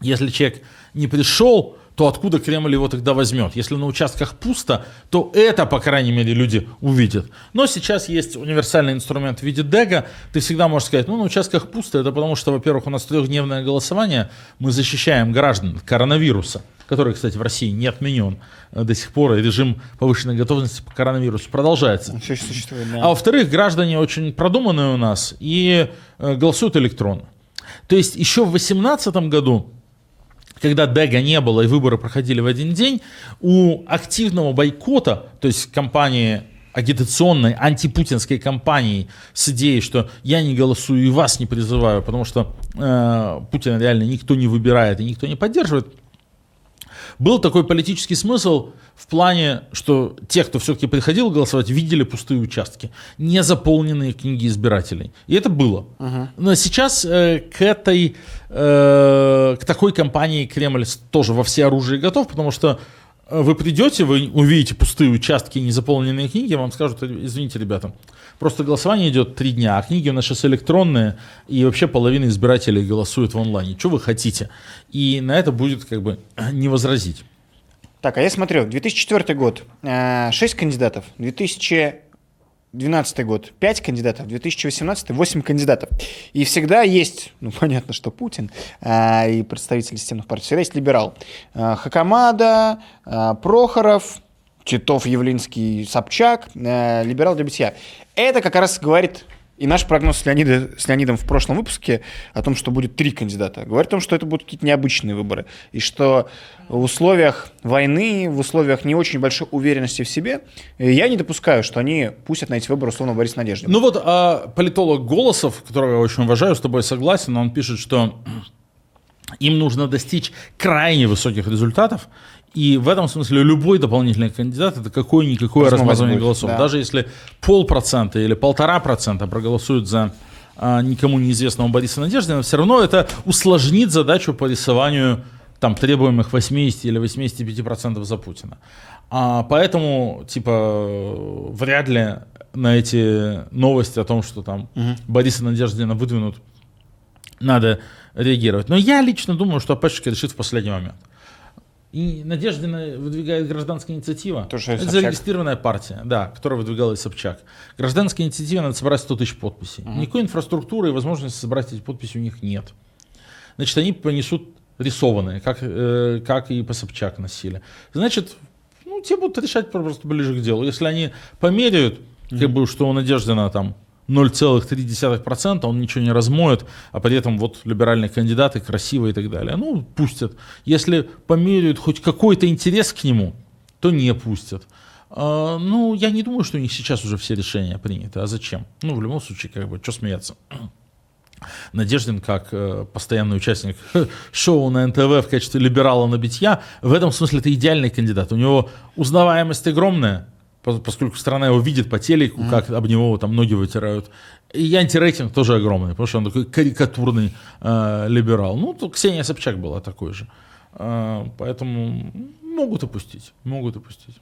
если человек не пришел, то откуда Кремль его тогда возьмет? Если на участках пусто, то это, по крайней мере, люди увидят. Но сейчас есть универсальный инструмент в виде дега. Ты всегда можешь сказать, ну, на участках пусто, это потому что, во-первых, у нас трехдневное голосование, мы защищаем граждан от коронавируса, который, кстати, в России не отменен до сих пор, и режим повышенной готовности по коронавирусу продолжается. Все существует, да. А во-вторых, граждане очень продуманные у нас и э, голосуют электронно. То есть еще в 2018 году, когда Дега не было и выборы проходили в один день, у активного бойкота, то есть компании агитационной, антипутинской кампании с идеей, что я не голосую и вас не призываю, потому что э, Путина реально никто не выбирает и никто не поддерживает, был такой политический смысл в плане, что те, кто все-таки приходил голосовать, видели пустые участки, не заполненные книги избирателей. И это было. Но сейчас э, к этой, э, к такой кампании Кремль тоже во все оружие готов, потому что вы придете, вы увидите пустые участки и незаполненные книги, вам скажут, извините, ребята, просто голосование идет три дня, а книги у нас сейчас электронные, и вообще половина избирателей голосует в онлайне. Что вы хотите? И на это будет как бы не возразить. Так, а я смотрю, 2004 год, 6 кандидатов, 2012 год, 5 кандидатов, 2018 8 кандидатов. И всегда есть, ну понятно, что Путин а, и представители системных партий, всегда есть либерал. А, Хакамада, а, Прохоров, Титов, Явлинский, Собчак, а, либерал для битья. Это как раз говорит и наш прогноз с, Леонида, с Леонидом в прошлом выпуске о том, что будет три кандидата, говорит о том, что это будут какие-то необычные выборы. И что в условиях войны, в условиях не очень большой уверенности в себе, я не допускаю, что они пустят на эти выборы условно Борис Надеждин. Ну вот а политолог Голосов, которого я очень уважаю, с тобой согласен, он пишет, что им нужно достичь крайне высоких результатов, и в этом смысле любой дополнительный кандидат это какое-никакое размазывание голосов. да. Даже если полпроцента или полтора процента проголосуют за а, никому неизвестного Бориса Надеждина, все равно это усложнит задачу по рисованию там, требуемых 80 или 85 процентов за Путина. А, поэтому, типа, вряд ли на эти новости о том, что там Бориса Надеждина выдвинут, надо реагировать. Но я лично думаю, что АПшечка решит в последний момент. И Надеждина выдвигает гражданская инициатива. То, что Это Собчак. зарегистрированная партия, да, которая выдвигала и Собчак. Гражданская инициатива надо собрать 100 тысяч подписей. Никакой инфраструктуры и возможности собрать эти подписи у них нет. Значит, они понесут рисованные, как, э, как и по Собчак носили. Значит, ну, те будут решать просто ближе к делу. Если они померяют, как бы, что у Надеждина там 0,3%, он ничего не размоет, а при этом вот либеральные кандидаты красивые и так далее. Ну, пустят. Если померяют хоть какой-то интерес к нему, то не пустят. А, ну, я не думаю, что у них сейчас уже все решения приняты. А зачем? Ну, в любом случае, как бы, что смеяться? Надеждин, как э, постоянный участник шоу на НТВ в качестве либерала на битья, в этом смысле это идеальный кандидат. У него узнаваемость огромная, поскольку страна его видит по телеку, как об него там ноги вытирают. И антирейтинг тоже огромный, потому что он такой карикатурный э, либерал. Ну, то Ксения Собчак была такой же. Э, поэтому могут опустить, могут опустить.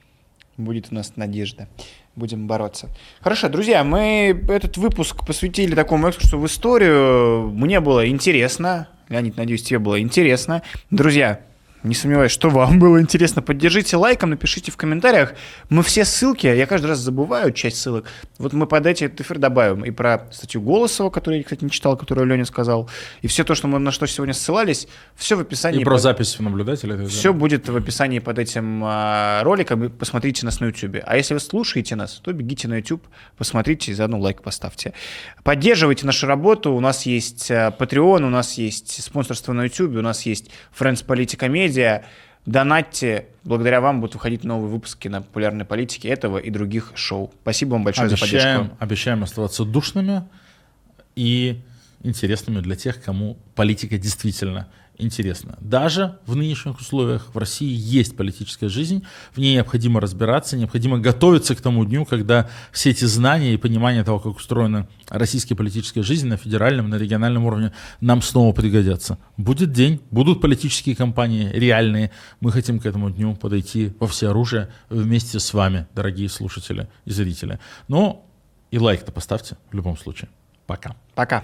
Будет у нас надежда. Будем бороться. Хорошо, друзья, мы этот выпуск посвятили такому экскурсу в историю. Мне было интересно. Леонид, надеюсь, тебе было интересно. Друзья, не сомневаюсь, что вам было интересно. Поддержите лайком, напишите в комментариях. Мы все ссылки, я каждый раз забываю часть ссылок. Вот мы под эти эфир добавим. И про статью Голосова, которую я, кстати, не читал, которую Леня сказал. И все то, что мы на что сегодня ссылались, все в описании. И про под- запись наблюдателя. это все будет в описании под этим а, роликом. И посмотрите нас на YouTube. А если вы слушаете нас, то бегите на YouTube, посмотрите и заодно лайк поставьте. Поддерживайте нашу работу. У нас есть а, Patreon, у нас есть спонсорство на YouTube, у нас есть Friends Политика Медиа. Донатьте. Благодаря вам будут выходить новые выпуски на популярной политике этого и других шоу. Спасибо вам большое за Обещаем, поддержку. обещаем оставаться душными и интересными для тех, кому политика действительно интересна. Даже в нынешних условиях в России есть политическая жизнь, в ней необходимо разбираться, необходимо готовиться к тому дню, когда все эти знания и понимание того, как устроена российская политическая жизнь на федеральном, на региональном уровне, нам снова пригодятся. Будет день, будут политические кампании реальные. Мы хотим к этому дню подойти во всеоружие вместе с вами, дорогие слушатели и зрители. Но и лайк-то поставьте в любом случае. Пока. Пока.